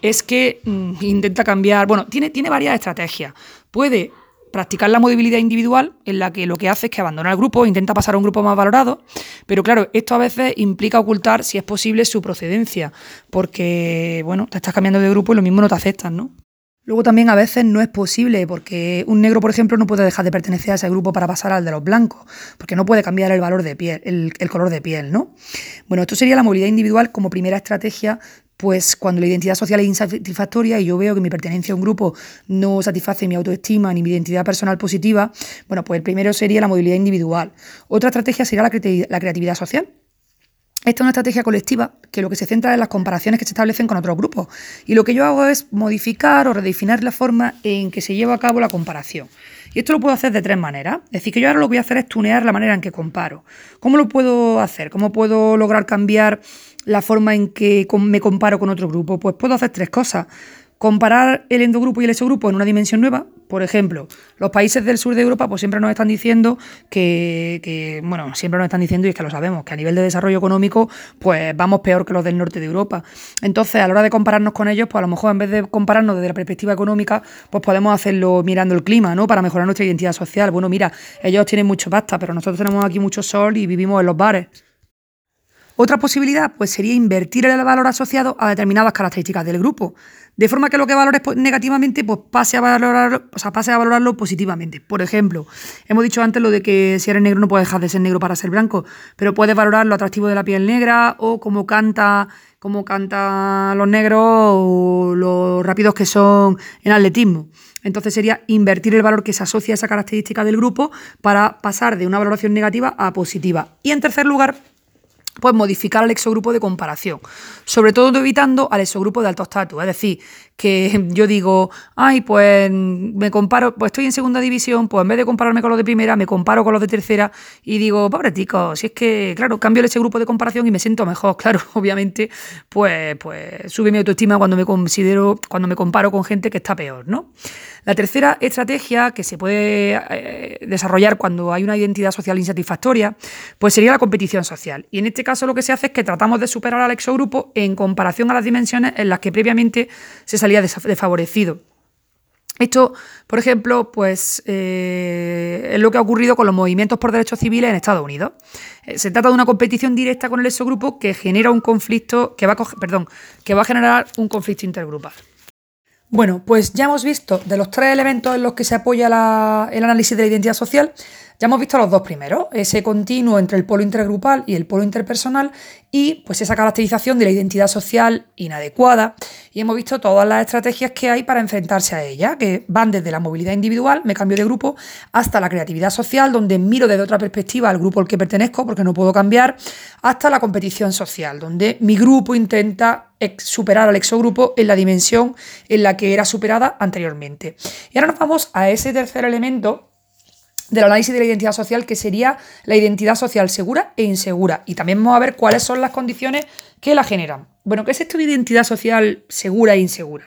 es que mm, intenta cambiar, bueno, tiene, tiene varias estrategias. Puede practicar la movilidad individual, en la que lo que hace es que abandona el grupo, intenta pasar a un grupo más valorado, pero claro, esto a veces implica ocultar, si es posible, su procedencia, porque, bueno, te estás cambiando de grupo y lo mismo no te aceptan, ¿no? Luego también a veces no es posible, porque un negro, por ejemplo, no puede dejar de pertenecer a ese grupo para pasar al de los blancos, porque no puede cambiar el valor de piel, el, el color de piel, ¿no? Bueno, esto sería la movilidad individual como primera estrategia pues cuando la identidad social es insatisfactoria y yo veo que mi pertenencia a un grupo no satisface mi autoestima ni mi identidad personal positiva, bueno, pues el primero sería la movilidad individual. Otra estrategia sería la, creatividad social. Esta es una estrategia colectiva que lo que se centra en las comparaciones que se establecen con otros grupos. Y lo que yo hago es modificar o redefinir la forma en que se lleva a cabo la comparación. Y esto lo puedo hacer de tres maneras. Es decir, que yo ahora lo que voy a hacer es tunear la manera en que comparo. ¿Cómo lo puedo hacer? ¿Cómo puedo lograr cambiar la forma en que me comparo con otro grupo? Pues puedo hacer tres cosas. Comparar el endogrupo y el exogrupo en una dimensión nueva. Por ejemplo, los países del sur de Europa pues siempre nos están diciendo que, bueno, siempre nos están diciendo, y es que lo sabemos, que a nivel de desarrollo económico pues vamos peor que los del norte de Europa. Entonces, a la hora de compararnos con ellos, pues a lo mejor en vez de compararnos desde la perspectiva económica, pues podemos hacerlo mirando el clima, ¿no? Para mejorar nuestra identidad social. Bueno, mira, ellos tienen mucho pasta, pero nosotros tenemos aquí mucho sol y vivimos en los bares. Otra posibilidad pues, sería invertir el valor asociado a determinadas características del grupo, de forma que lo que valores negativamente pues, pase, a valorarlo, o sea, pase a valorarlo positivamente. Por ejemplo, hemos dicho antes lo de que si eres negro no puedes dejar de ser negro para ser blanco, pero puedes valorar lo atractivo de la piel negra o cómo canta, cómo canta los negros o lo rápidos que son en atletismo. Entonces sería invertir el valor que se asocia a esa característica del grupo para pasar de una valoración negativa a positiva. Y en tercer lugar, pues modificar al exogrupo de comparación, sobre todo evitando al exogrupo de alto estatus, es decir, que yo digo, ay, pues me comparo, pues estoy en segunda división, pues en vez de compararme con los de primera, me comparo con los de tercera y digo, pobre tico, si es que, claro, cambio ese grupo de comparación y me siento mejor, claro, obviamente, pues, pues sube mi autoestima cuando me considero, cuando me comparo con gente que está peor, ¿no? La tercera estrategia que se puede eh, desarrollar cuando hay una identidad social insatisfactoria, pues sería la competición social. Y en este caso lo que se hace es que tratamos de superar al exogrupo en comparación a las dimensiones en las que previamente se salía desfavorecido. Esto, por ejemplo, pues eh, es lo que ha ocurrido con los movimientos por derechos civiles en Estados Unidos. Eh, se trata de una competición directa con el exogrupo que genera un conflicto, que va perdón, que va a generar un conflicto intergrupal. Bueno, pues ya hemos visto de los tres elementos en los que se apoya el análisis de la identidad social, ya hemos visto los dos primeros, ese continuo entre el polo intergrupal y el polo interpersonal y pues esa caracterización de la identidad social inadecuada y hemos visto todas las estrategias que hay para enfrentarse a ella, que van desde la movilidad individual, me cambio de grupo, hasta la creatividad social, donde miro desde otra perspectiva al grupo al que pertenezco porque no puedo cambiar, hasta la competición social, donde mi grupo intenta superar al exogrupo en la dimensión en la que era superada anteriormente. Y ahora nos vamos a ese tercer elemento del análisis de la identidad social, que sería la identidad social segura e insegura. Y también vamos a ver cuáles son las condiciones que la generan. Bueno, ¿qué es esto de identidad social segura e insegura?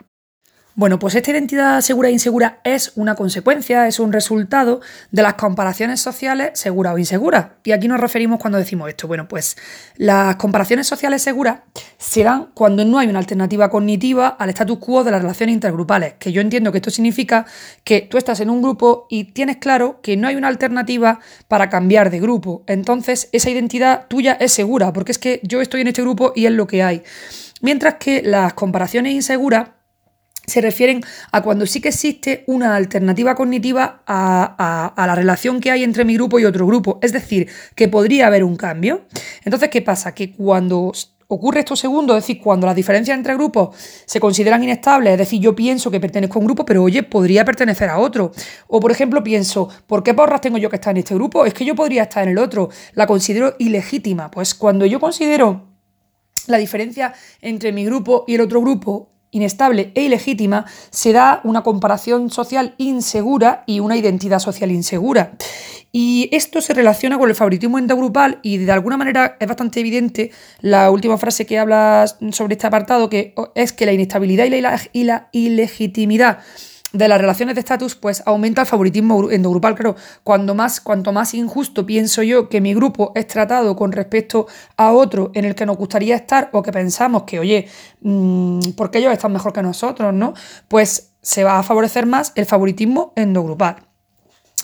Bueno, pues esta identidad segura e insegura es una consecuencia, es un resultado de las comparaciones sociales seguras o inseguras. Y aquí nos referimos cuando decimos esto. Bueno, pues las comparaciones sociales seguras se dan cuando no hay una alternativa cognitiva al status quo de las relaciones intergrupales, que yo entiendo que esto significa que tú estás en un grupo y tienes claro que no hay una alternativa para cambiar de grupo. Entonces, esa identidad tuya es segura, porque es que yo estoy en este grupo y es lo que hay. Mientras que las comparaciones inseguras se refieren a cuando sí que existe una alternativa cognitiva a, la relación que hay entre mi grupo y otro grupo. Es decir, que podría haber un cambio. Entonces, ¿qué pasa? Que cuando ocurre esto segundo, es decir, cuando las diferencias entre grupos se consideran inestables, es decir, yo pienso que pertenezco a un grupo, pero oye, podría pertenecer a otro. O por ejemplo, pienso, ¿por qué porras tengo yo que estar en este grupo? Es que yo podría estar en el otro. La considero ilegítima. Pues cuando yo considero la diferencia entre mi grupo y el otro grupo inestable e ilegítima, se da una comparación social insegura y una identidad social insegura. Y esto se relaciona con el favoritismo intergrupal y de alguna manera es bastante evidente la última frase que habla sobre este apartado, que es que la inestabilidad y la, ilegitimidad de las relaciones de estatus, pues aumenta el favoritismo endogrupal. Claro, cuando más, cuanto más injusto pienso yo que mi grupo es tratado con respecto a otro en el que nos gustaría estar o que pensamos que, oye, mmm, porque ellos están mejor que nosotros, ¿no? Pues se va a favorecer más el favoritismo endogrupal.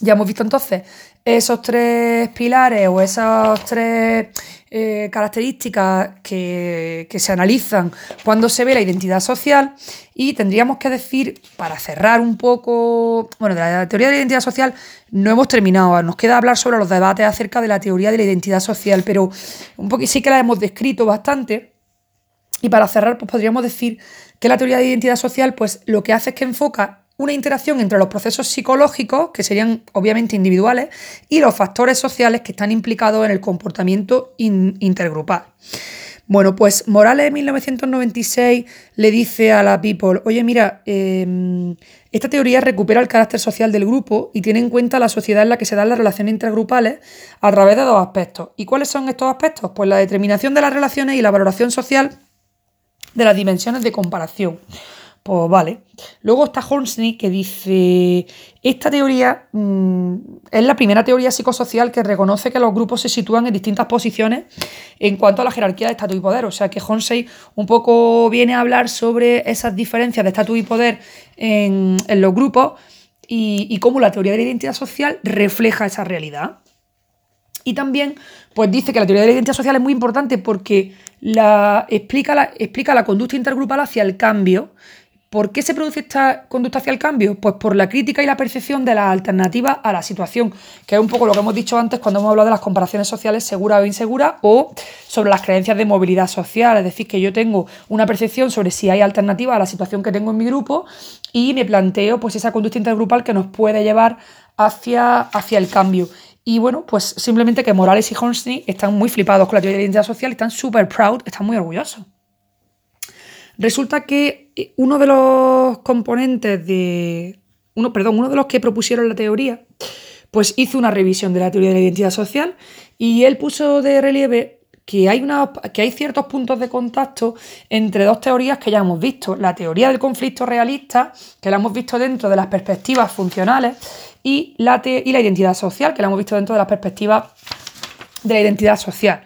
Ya hemos visto entonces esos tres pilares o esas tres eh, características que, se analizan cuando se ve la identidad social y tendríamos que decir, para cerrar un poco, bueno, de la teoría de la identidad social no hemos terminado, nos queda hablar sobre los debates acerca de la teoría de la identidad social, pero un poco sí que la hemos descrito bastante. Y para cerrar, pues podríamos decir que la teoría de identidad social, pues lo que hace es que enfoca una interacción entre los procesos psicológicos, que serían obviamente individuales, y los factores sociales que están implicados en el comportamiento intergrupal. Bueno, pues Morales en 1996 le dice a la People, oye mira, em, esta teoría recupera el carácter social del grupo y tiene en cuenta la sociedad en la que se dan las relaciones intergrupales a través de dos aspectos. ¿Y cuáles son estos aspectos? Pues la determinación de las relaciones y la valoración social de las dimensiones de comparación. Pues vale. Luego está Hornsey que dice, esta teoría mm, es la primera teoría psicosocial que reconoce que los grupos se sitúan en distintas posiciones en cuanto a la jerarquía de estatus y poder. O sea que Hornsey un poco viene a hablar sobre esas diferencias de estatus y poder en, los grupos y, cómo la teoría de la identidad social refleja esa realidad. Y también pues dice que la teoría de la identidad social es muy importante porque la, explica, la, explica la conducta intergrupal hacia el cambio ¿Por qué se produce esta conducta hacia el cambio? Pues por la crítica y la percepción de las alternativas a la situación, que es un poco lo que hemos dicho antes cuando hemos hablado de las comparaciones sociales seguras o inseguras o sobre las creencias de movilidad social, es decir, que yo tengo una percepción sobre si hay alternativas a la situación que tengo en mi grupo y me planteo pues esa conducta intergrupal que nos puede llevar hacia, hacia el cambio. Y bueno, pues simplemente que Morales y Hornstein están muy flipados con la teoría de la identidad social, están súper proud, están muy orgullosos. Resulta que eh, uno de los componentes de. Uno, perdón, uno de los que propusieron la teoría, pues hizo una revisión de la teoría de la identidad social y él puso de relieve que hay, una, que hay ciertos puntos de contacto entre dos teorías que ya hemos visto. La teoría del conflicto realista, que la hemos visto dentro de las perspectivas funcionales, y la, y la identidad social, que la hemos visto dentro de las perspectivas de la identidad social.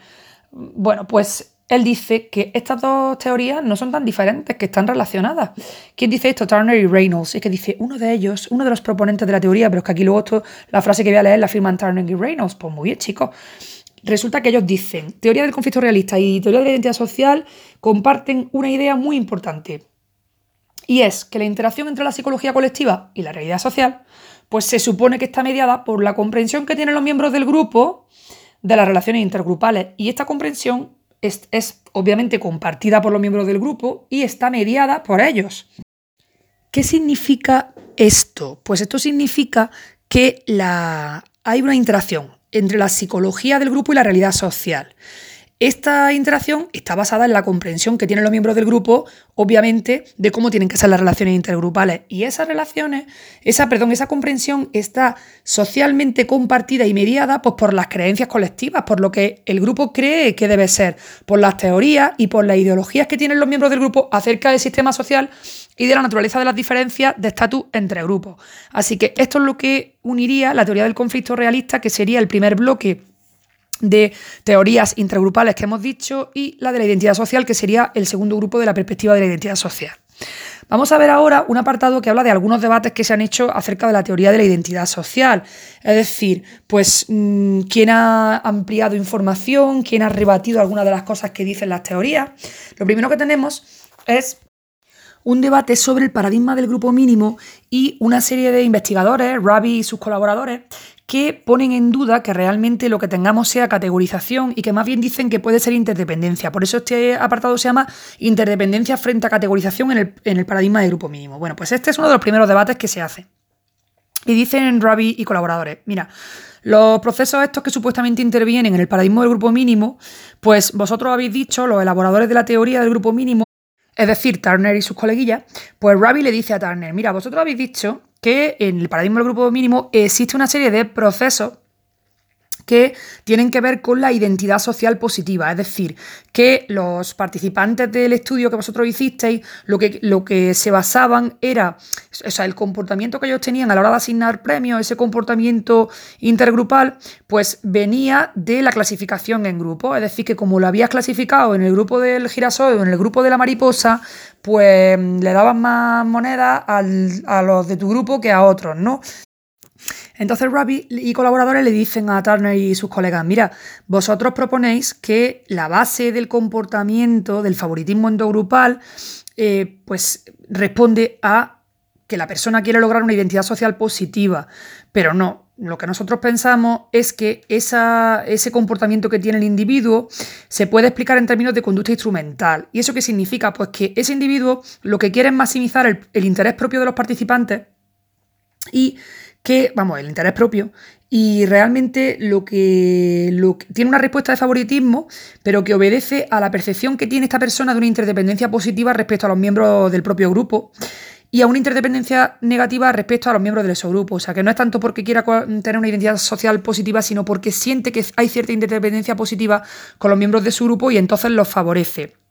Bueno, pues él dice que estas dos teorías no son tan diferentes, que están relacionadas. ¿Quién dice esto? Turner y Reynolds. Es que dice uno de ellos, uno de los proponentes de la teoría, pero es que aquí luego la frase que voy a leer la firman Turner y Reynolds. Pues muy bien, chicos. Resulta que ellos dicen, teoría del conflicto realista y teoría de la identidad social comparten una idea muy importante. Y es que la interacción entre la psicología colectiva y la realidad social, pues se supone que está mediada por la comprensión que tienen los miembros del grupo de las relaciones intergrupales. Y esta comprensión es, obviamente compartida por los miembros del grupo y está mediada por ellos. ¿Qué significa esto? Pues esto significa que hay una interacción entre la psicología del grupo y la realidad social. Esta interacción está basada en la comprensión que tienen los miembros del grupo, obviamente, de cómo tienen que ser las relaciones intergrupales. Y esas relaciones, esa, perdón, esa comprensión está socialmente compartida y mediada pues, por las creencias colectivas, por lo que el grupo cree que debe ser, por las teorías y por las ideologías que tienen los miembros del grupo acerca del sistema social y de la naturaleza de las diferencias de estatus entre grupos. Así que esto es lo que uniría la teoría del conflicto realista, que sería el primer bloque de teorías intergrupales que hemos dicho y la de la identidad social, que sería el segundo grupo de la perspectiva de la identidad social. Vamos a ver ahora un apartado que habla de algunos debates que se han hecho acerca de la teoría de la identidad social. Es decir, pues mm, quién ha ampliado información, quién ha rebatido algunas de las cosas que dicen las teorías. Lo primero que tenemos es un debate sobre el paradigma del grupo mínimo y una serie de investigadores, Rabi y sus colaboradores, que ponen en duda que realmente lo que tengamos sea categorización y que más bien dicen que puede ser interdependencia. Por eso este apartado se llama interdependencia frente a categorización en el, paradigma de grupo mínimo. Bueno, pues este es uno de los primeros debates que se hace. Y dicen Rabi y colaboradores, mira, los procesos estos que supuestamente intervienen en el paradigma del grupo mínimo, pues vosotros habéis dicho, los elaboradores de la teoría del grupo mínimo, es decir, Turner y sus coleguillas, pues Ravi le dice a Turner, mira, vosotros habéis dicho que en el paradigma del grupo mínimo existe una serie de procesos que tienen que ver con la identidad social positiva, es decir, que los participantes del estudio que vosotros hicisteis, lo que, lo que se basaban era, o sea, el comportamiento que ellos tenían a la hora de asignar premios, ese comportamiento intergrupal, pues venía de la clasificación en grupo, es decir, que como lo habías clasificado en el grupo del girasol o en el grupo de la mariposa, pues le dabas más moneda a los de tu grupo que a otros, ¿no? Entonces Rabbit y colaboradores le dicen a Turner y sus colegas, mira, vosotros proponéis que la base del comportamiento del favoritismo endogrupal eh, pues responde a que la persona quiere lograr una identidad social positiva, pero no, lo que nosotros pensamos es que ese comportamiento que tiene el individuo se puede explicar en términos de conducta instrumental. ¿Y eso qué significa? Pues que ese individuo lo que quiere es maximizar el interés propio de los participantes y que, vamos, el interés propio, y realmente lo que, lo tiene una respuesta de favoritismo, pero que obedece a la percepción que tiene esta persona de una interdependencia positiva respecto a los miembros del propio grupo y a una interdependencia negativa respecto a los miembros del grupo. O sea, que no es tanto porque quiera tener una identidad social positiva, sino porque siente que hay cierta interdependencia positiva con los miembros de su grupo y entonces los favorece.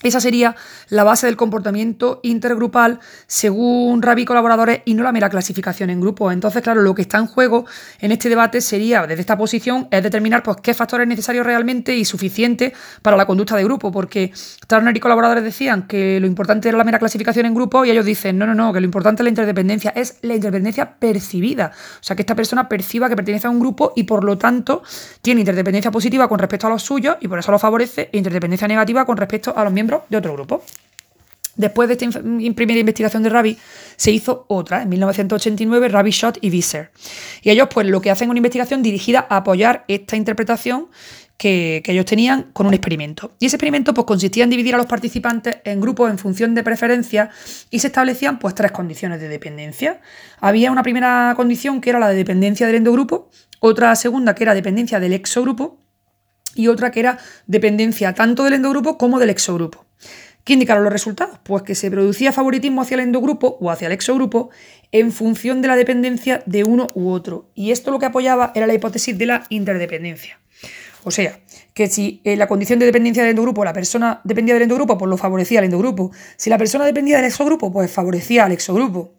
Esa sería la base del comportamiento intergrupal según Rabi colaboradores y no la mera clasificación en grupos. Entonces, claro, lo que está en juego en este debate sería, desde esta posición, es determinar pues, qué factor es necesario realmente y suficiente para la conducta de grupo, porque Turner y colaboradores decían que lo importante era la mera clasificación en grupo y ellos dicen, no, no, no, que lo importante es la interdependencia, es la interdependencia percibida. O sea, que esta persona perciba que pertenece a un grupo y por lo tanto tiene interdependencia positiva con respecto a los suyos y por eso lo favorece, e interdependencia negativa con respecto a los miembros de otro grupo. Después de esta primera investigación de Ravi, se hizo otra, en 1989, Ravi Shot y Visser. Y ellos, pues, lo que hacen es una investigación dirigida a apoyar esta interpretación que, ellos tenían con un experimento. Y ese experimento, pues, consistía en dividir a los participantes en grupos en función de preferencias y se establecían, pues, tres condiciones de dependencia. Había una primera condición que era la de dependencia del endogrupo, otra segunda que era dependencia del exogrupo y otra que era dependencia tanto del endogrupo como del exogrupo. ¿Qué indicaron los resultados? Pues que se producía favoritismo hacia el endogrupo o hacia el exogrupo en función de la dependencia de uno u otro. Y esto lo que apoyaba era la hipótesis de la interdependencia. O sea, que si en la condición de dependencia del endogrupo la persona dependía del endogrupo, pues lo favorecía al endogrupo. Si la persona dependía del exogrupo, pues favorecía al exogrupo.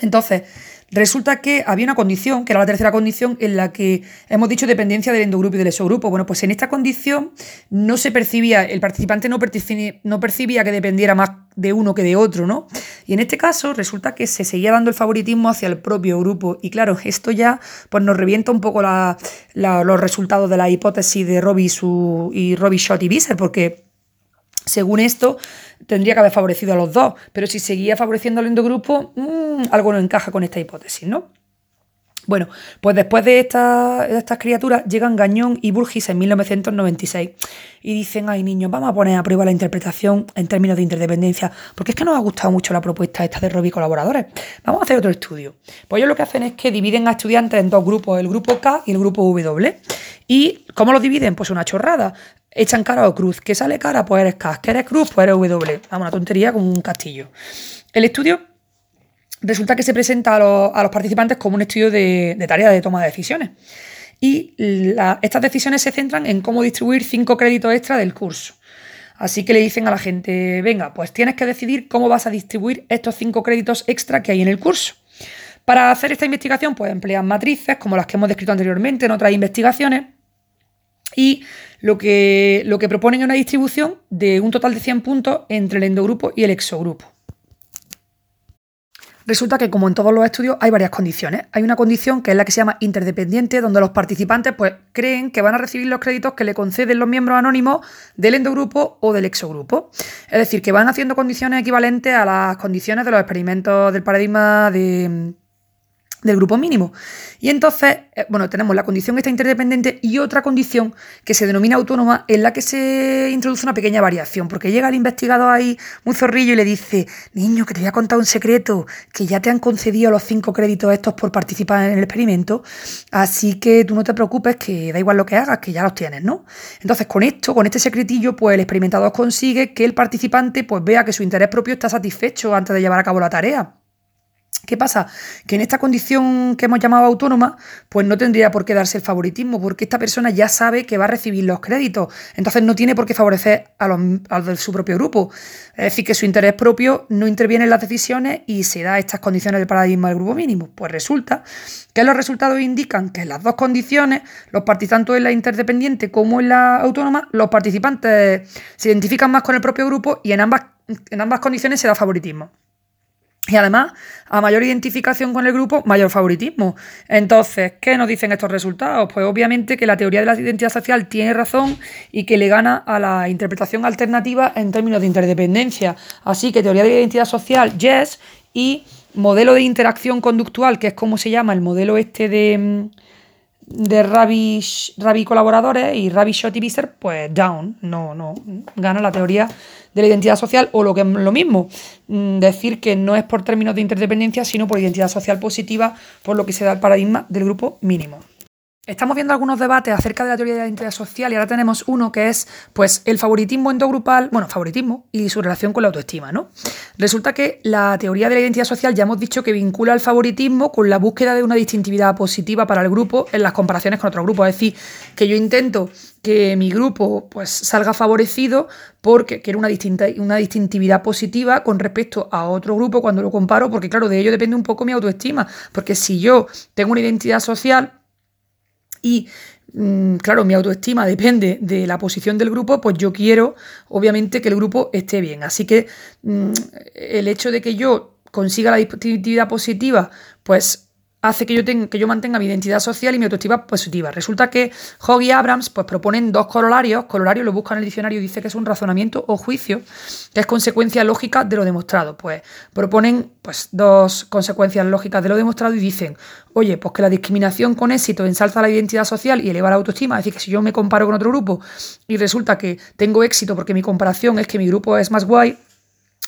Entonces, Resulta que había una condición, que era la tercera condición, en la que hemos dicho dependencia del endogrupo y del exogrupo. Bueno, pues en esta condición no se percibía, el participante no percibía, no percibía que dependiera más de uno que de otro, ¿no? Y en este caso resulta que se seguía dando el favoritismo hacia el propio grupo. Y claro, esto ya pues nos revienta un poco los resultados de la hipótesis de Robbie y, Robbie Schott y Visser, porque según esto, tendría que haber favorecido a los dos, pero si seguía favoreciendo al endogrupo, mmm, algo no encaja con esta hipótesis, ¿no? Bueno, pues después de, estas criaturas llegan Gañón y Burgis en 1996 y dicen, ay niños, vamos a poner a prueba la interpretación en términos de interdependencia, porque es que nos ha gustado mucho la propuesta esta de Robbie colaboradores. Vamos a hacer otro estudio. Pues ellos lo que hacen es que dividen a estudiantes en dos grupos, el grupo K y el grupo W. ¿Y cómo los dividen? Pues una chorrada. Echan cara o cruz. ¿Qué sale cara? Pues eres K. ¿Qué eres cruz? Pues eres W. Vamos, una tontería como un castillo. El estudio resulta que se presenta a los, participantes como un estudio de, tarea de toma de decisiones. Y estas decisiones se centran en cómo distribuir cinco créditos extra del curso. Así que le dicen a la gente, venga, pues tienes que decidir cómo vas a distribuir estos cinco créditos extra que hay en el curso. Para hacer esta investigación, pues emplean matrices como las que hemos descrito anteriormente en otras investigaciones. Y lo que, lo que proponen es una distribución de un total de 100 puntos entre el endogrupo y el exogrupo. Resulta que, como en todos los estudios, hay varias condiciones. Hay una condición que es la que se llama interdependiente, donde los participantes pues, creen que van a recibir los créditos que le conceden los miembros anónimos del endogrupo o del exogrupo. Es decir, que van haciendo condiciones equivalentes a las condiciones de los experimentos del paradigma de del grupo mínimo. Y entonces, eh, bueno, tenemos la condición esta interdependiente y otra condición que se denomina autónoma en la que se introduce una pequeña variación, porque llega el investigador ahí muy zorrillo y le dice, niño, que te voy a contar un secreto, que ya te han concedido los cinco créditos estos por participar en el experimento, así que tú no te preocupes, que da igual lo que hagas, que ya los tienes, ¿no? Entonces, con esto, con este secretillo, pues el experimentador consigue que el participante pues vea que su interés propio está satisfecho antes de llevar a cabo la tarea. ¿Qué pasa? Que en esta condición que hemos llamado autónoma, pues no tendría por qué darse el favoritismo, porque esta persona ya sabe que va a recibir los créditos, entonces no tiene por qué favorecer a los, de su propio grupo. Es decir, que su interés propio no interviene en las decisiones y se da estas condiciones del paradigma del grupo mínimo. Pues resulta que los resultados indican que en las dos condiciones, los participantes en la interdependiente como en la autónoma, los participantes se identifican más con el propio grupo y en ambas, en ambas condiciones se da favoritismo. Y además, a mayor identificación con el grupo, mayor favoritismo. Entonces, ¿qué nos dicen estos resultados? Pues obviamente que la teoría de la identidad social tiene razón y que le gana a la interpretación alternativa en términos de interdependencia. Así que teoría de la identidad social, yes, y modelo de interacción conductual, que es como se llama el modelo este de, mm, de Ravi, colaboradores y Ravi Shot y pues down, no, no, gana la teoría de la identidad social o lo que es lo mismo, mm, decir que no es por términos de interdependencia, sino por identidad social positiva, por lo que se da el paradigma del grupo mínimo. Estamos viendo algunos debates acerca de la teoría de la identidad social y ahora tenemos uno que es pues el favoritismo endogrupal, bueno, favoritismo y su relación con la autoestima, ¿no? Resulta que la teoría de la identidad social ya hemos dicho que vincula el favoritismo con la búsqueda de una distintividad positiva para el grupo en las comparaciones con otro grupo, es decir, que yo intento que mi grupo pues salga favorecido porque quiero una, distinta, una distintividad positiva con respecto a otro grupo cuando lo comparo, porque claro, de ello depende un poco mi autoestima, porque si yo tengo una identidad social, y mm, claro, mi autoestima depende de la posición del grupo, pues yo quiero, obviamente, que el grupo esté bien. Así que mm, el hecho de que yo consiga la distintividad positiva, pues hace que yo, tenga, que yo mantenga mi identidad social y mi autoestima positiva. Resulta que Hogg y Abrams pues, proponen dos corolarios. Corolario lo busca en el diccionario y dice que es un razonamiento o juicio, que es consecuencia lógica de lo demostrado. Pues proponen pues, dos consecuencias lógicas de lo demostrado y dicen, oye, pues que la discriminación con éxito ensalza la identidad social y eleva la autoestima. Es decir, que si yo me comparo con otro grupo y resulta que tengo éxito porque mi comparación es que mi grupo es más guay,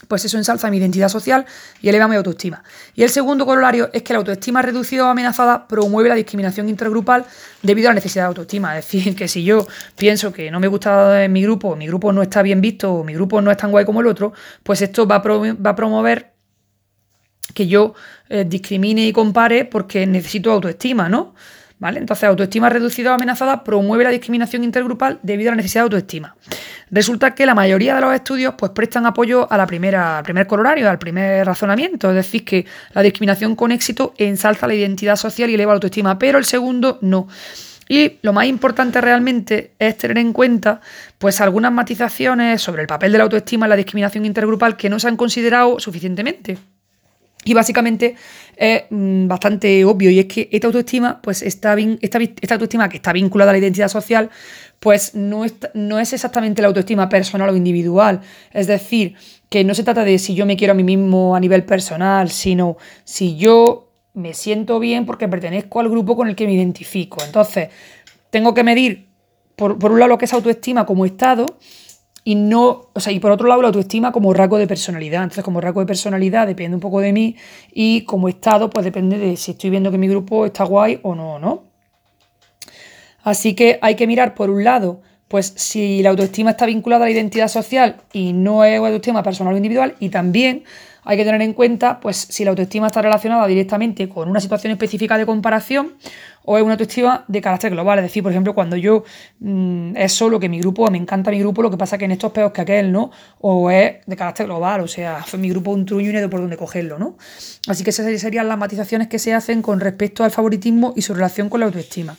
pues eso ensalza mi identidad social y eleva mi autoestima. Y el segundo corolario es que la autoestima reducida o amenazada promueve la discriminación intergrupal debido a la necesidad de autoestima. Es decir, que si yo pienso que no me gusta mi grupo, mi grupo no está bien visto, o mi grupo no es tan guay como el otro, pues esto va a, promover que yo eh, discrimine y compare porque necesito autoestima, ¿no? ¿Vale? Entonces, autoestima reducida o amenazada promueve la discriminación intergrupal debido a la necesidad de autoestima. Resulta que la mayoría de los estudios pues, prestan apoyo primera, al primer corolario, al primer razonamiento, es decir, que la discriminación con éxito ensalza la identidad social y eleva la autoestima, pero el segundo no. Y lo más importante realmente es tener en cuenta pues algunas matizaciones sobre el papel de la autoestima en la discriminación intergrupal que no se han considerado suficientemente. Y básicamente es mm, bastante obvio y es que esta autoestima, pues está esta, esta, autoestima que está vinculada a la identidad social, pues no es, no es exactamente la autoestima personal o individual. Es decir, que no se trata de si yo me quiero a mí mismo a nivel personal, sino si yo me siento bien porque pertenezco al grupo con el que me identifico. Entonces, tengo que medir, por, un lado, lo que es autoestima como estado y no, o sea, y por otro lado la autoestima como rasgo de personalidad. Entonces, como rasgo de personalidad depende un poco de mí y como estado, pues depende de si estoy viendo que mi grupo está guay o no, ¿no? Así que hay que mirar por un lado, pues si la autoestima está vinculada a la identidad social y no es autoestima personal o individual, y también hay que tener en cuenta pues si la autoestima está relacionada directamente con una situación específica de comparación o es una autoestima de carácter global. Es decir, por ejemplo, cuando yo mm, es solo que mi grupo, me encanta mi grupo, lo que pasa que en estos peos que aquel, ¿no? O es de carácter global, o sea, mi grupo un truño y no por dónde cogerlo, ¿no? Así que esas serían las matizaciones que se hacen con respecto al favoritismo y su relación con la autoestima.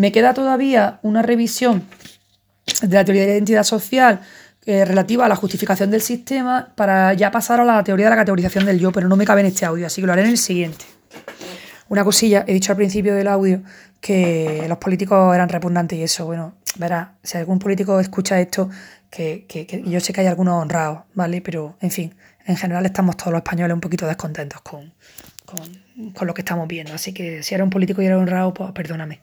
Me queda todavía una revisión de la teoría de la identidad social eh, relativa a la justificación del sistema para ya pasar a la teoría de la categorización del yo, pero no me cabe en este audio, así que lo haré en el siguiente. Una cosilla, he dicho al principio del audio que los políticos eran repugnantes y eso, bueno, verá, si algún político escucha esto, que, yo sé que hay algunos honrados, ¿vale? Pero, en fin, en general estamos todos los españoles un poquito descontentos con, con con lo que estamos viendo. Así que si era un político y era honrado, pues perdóname.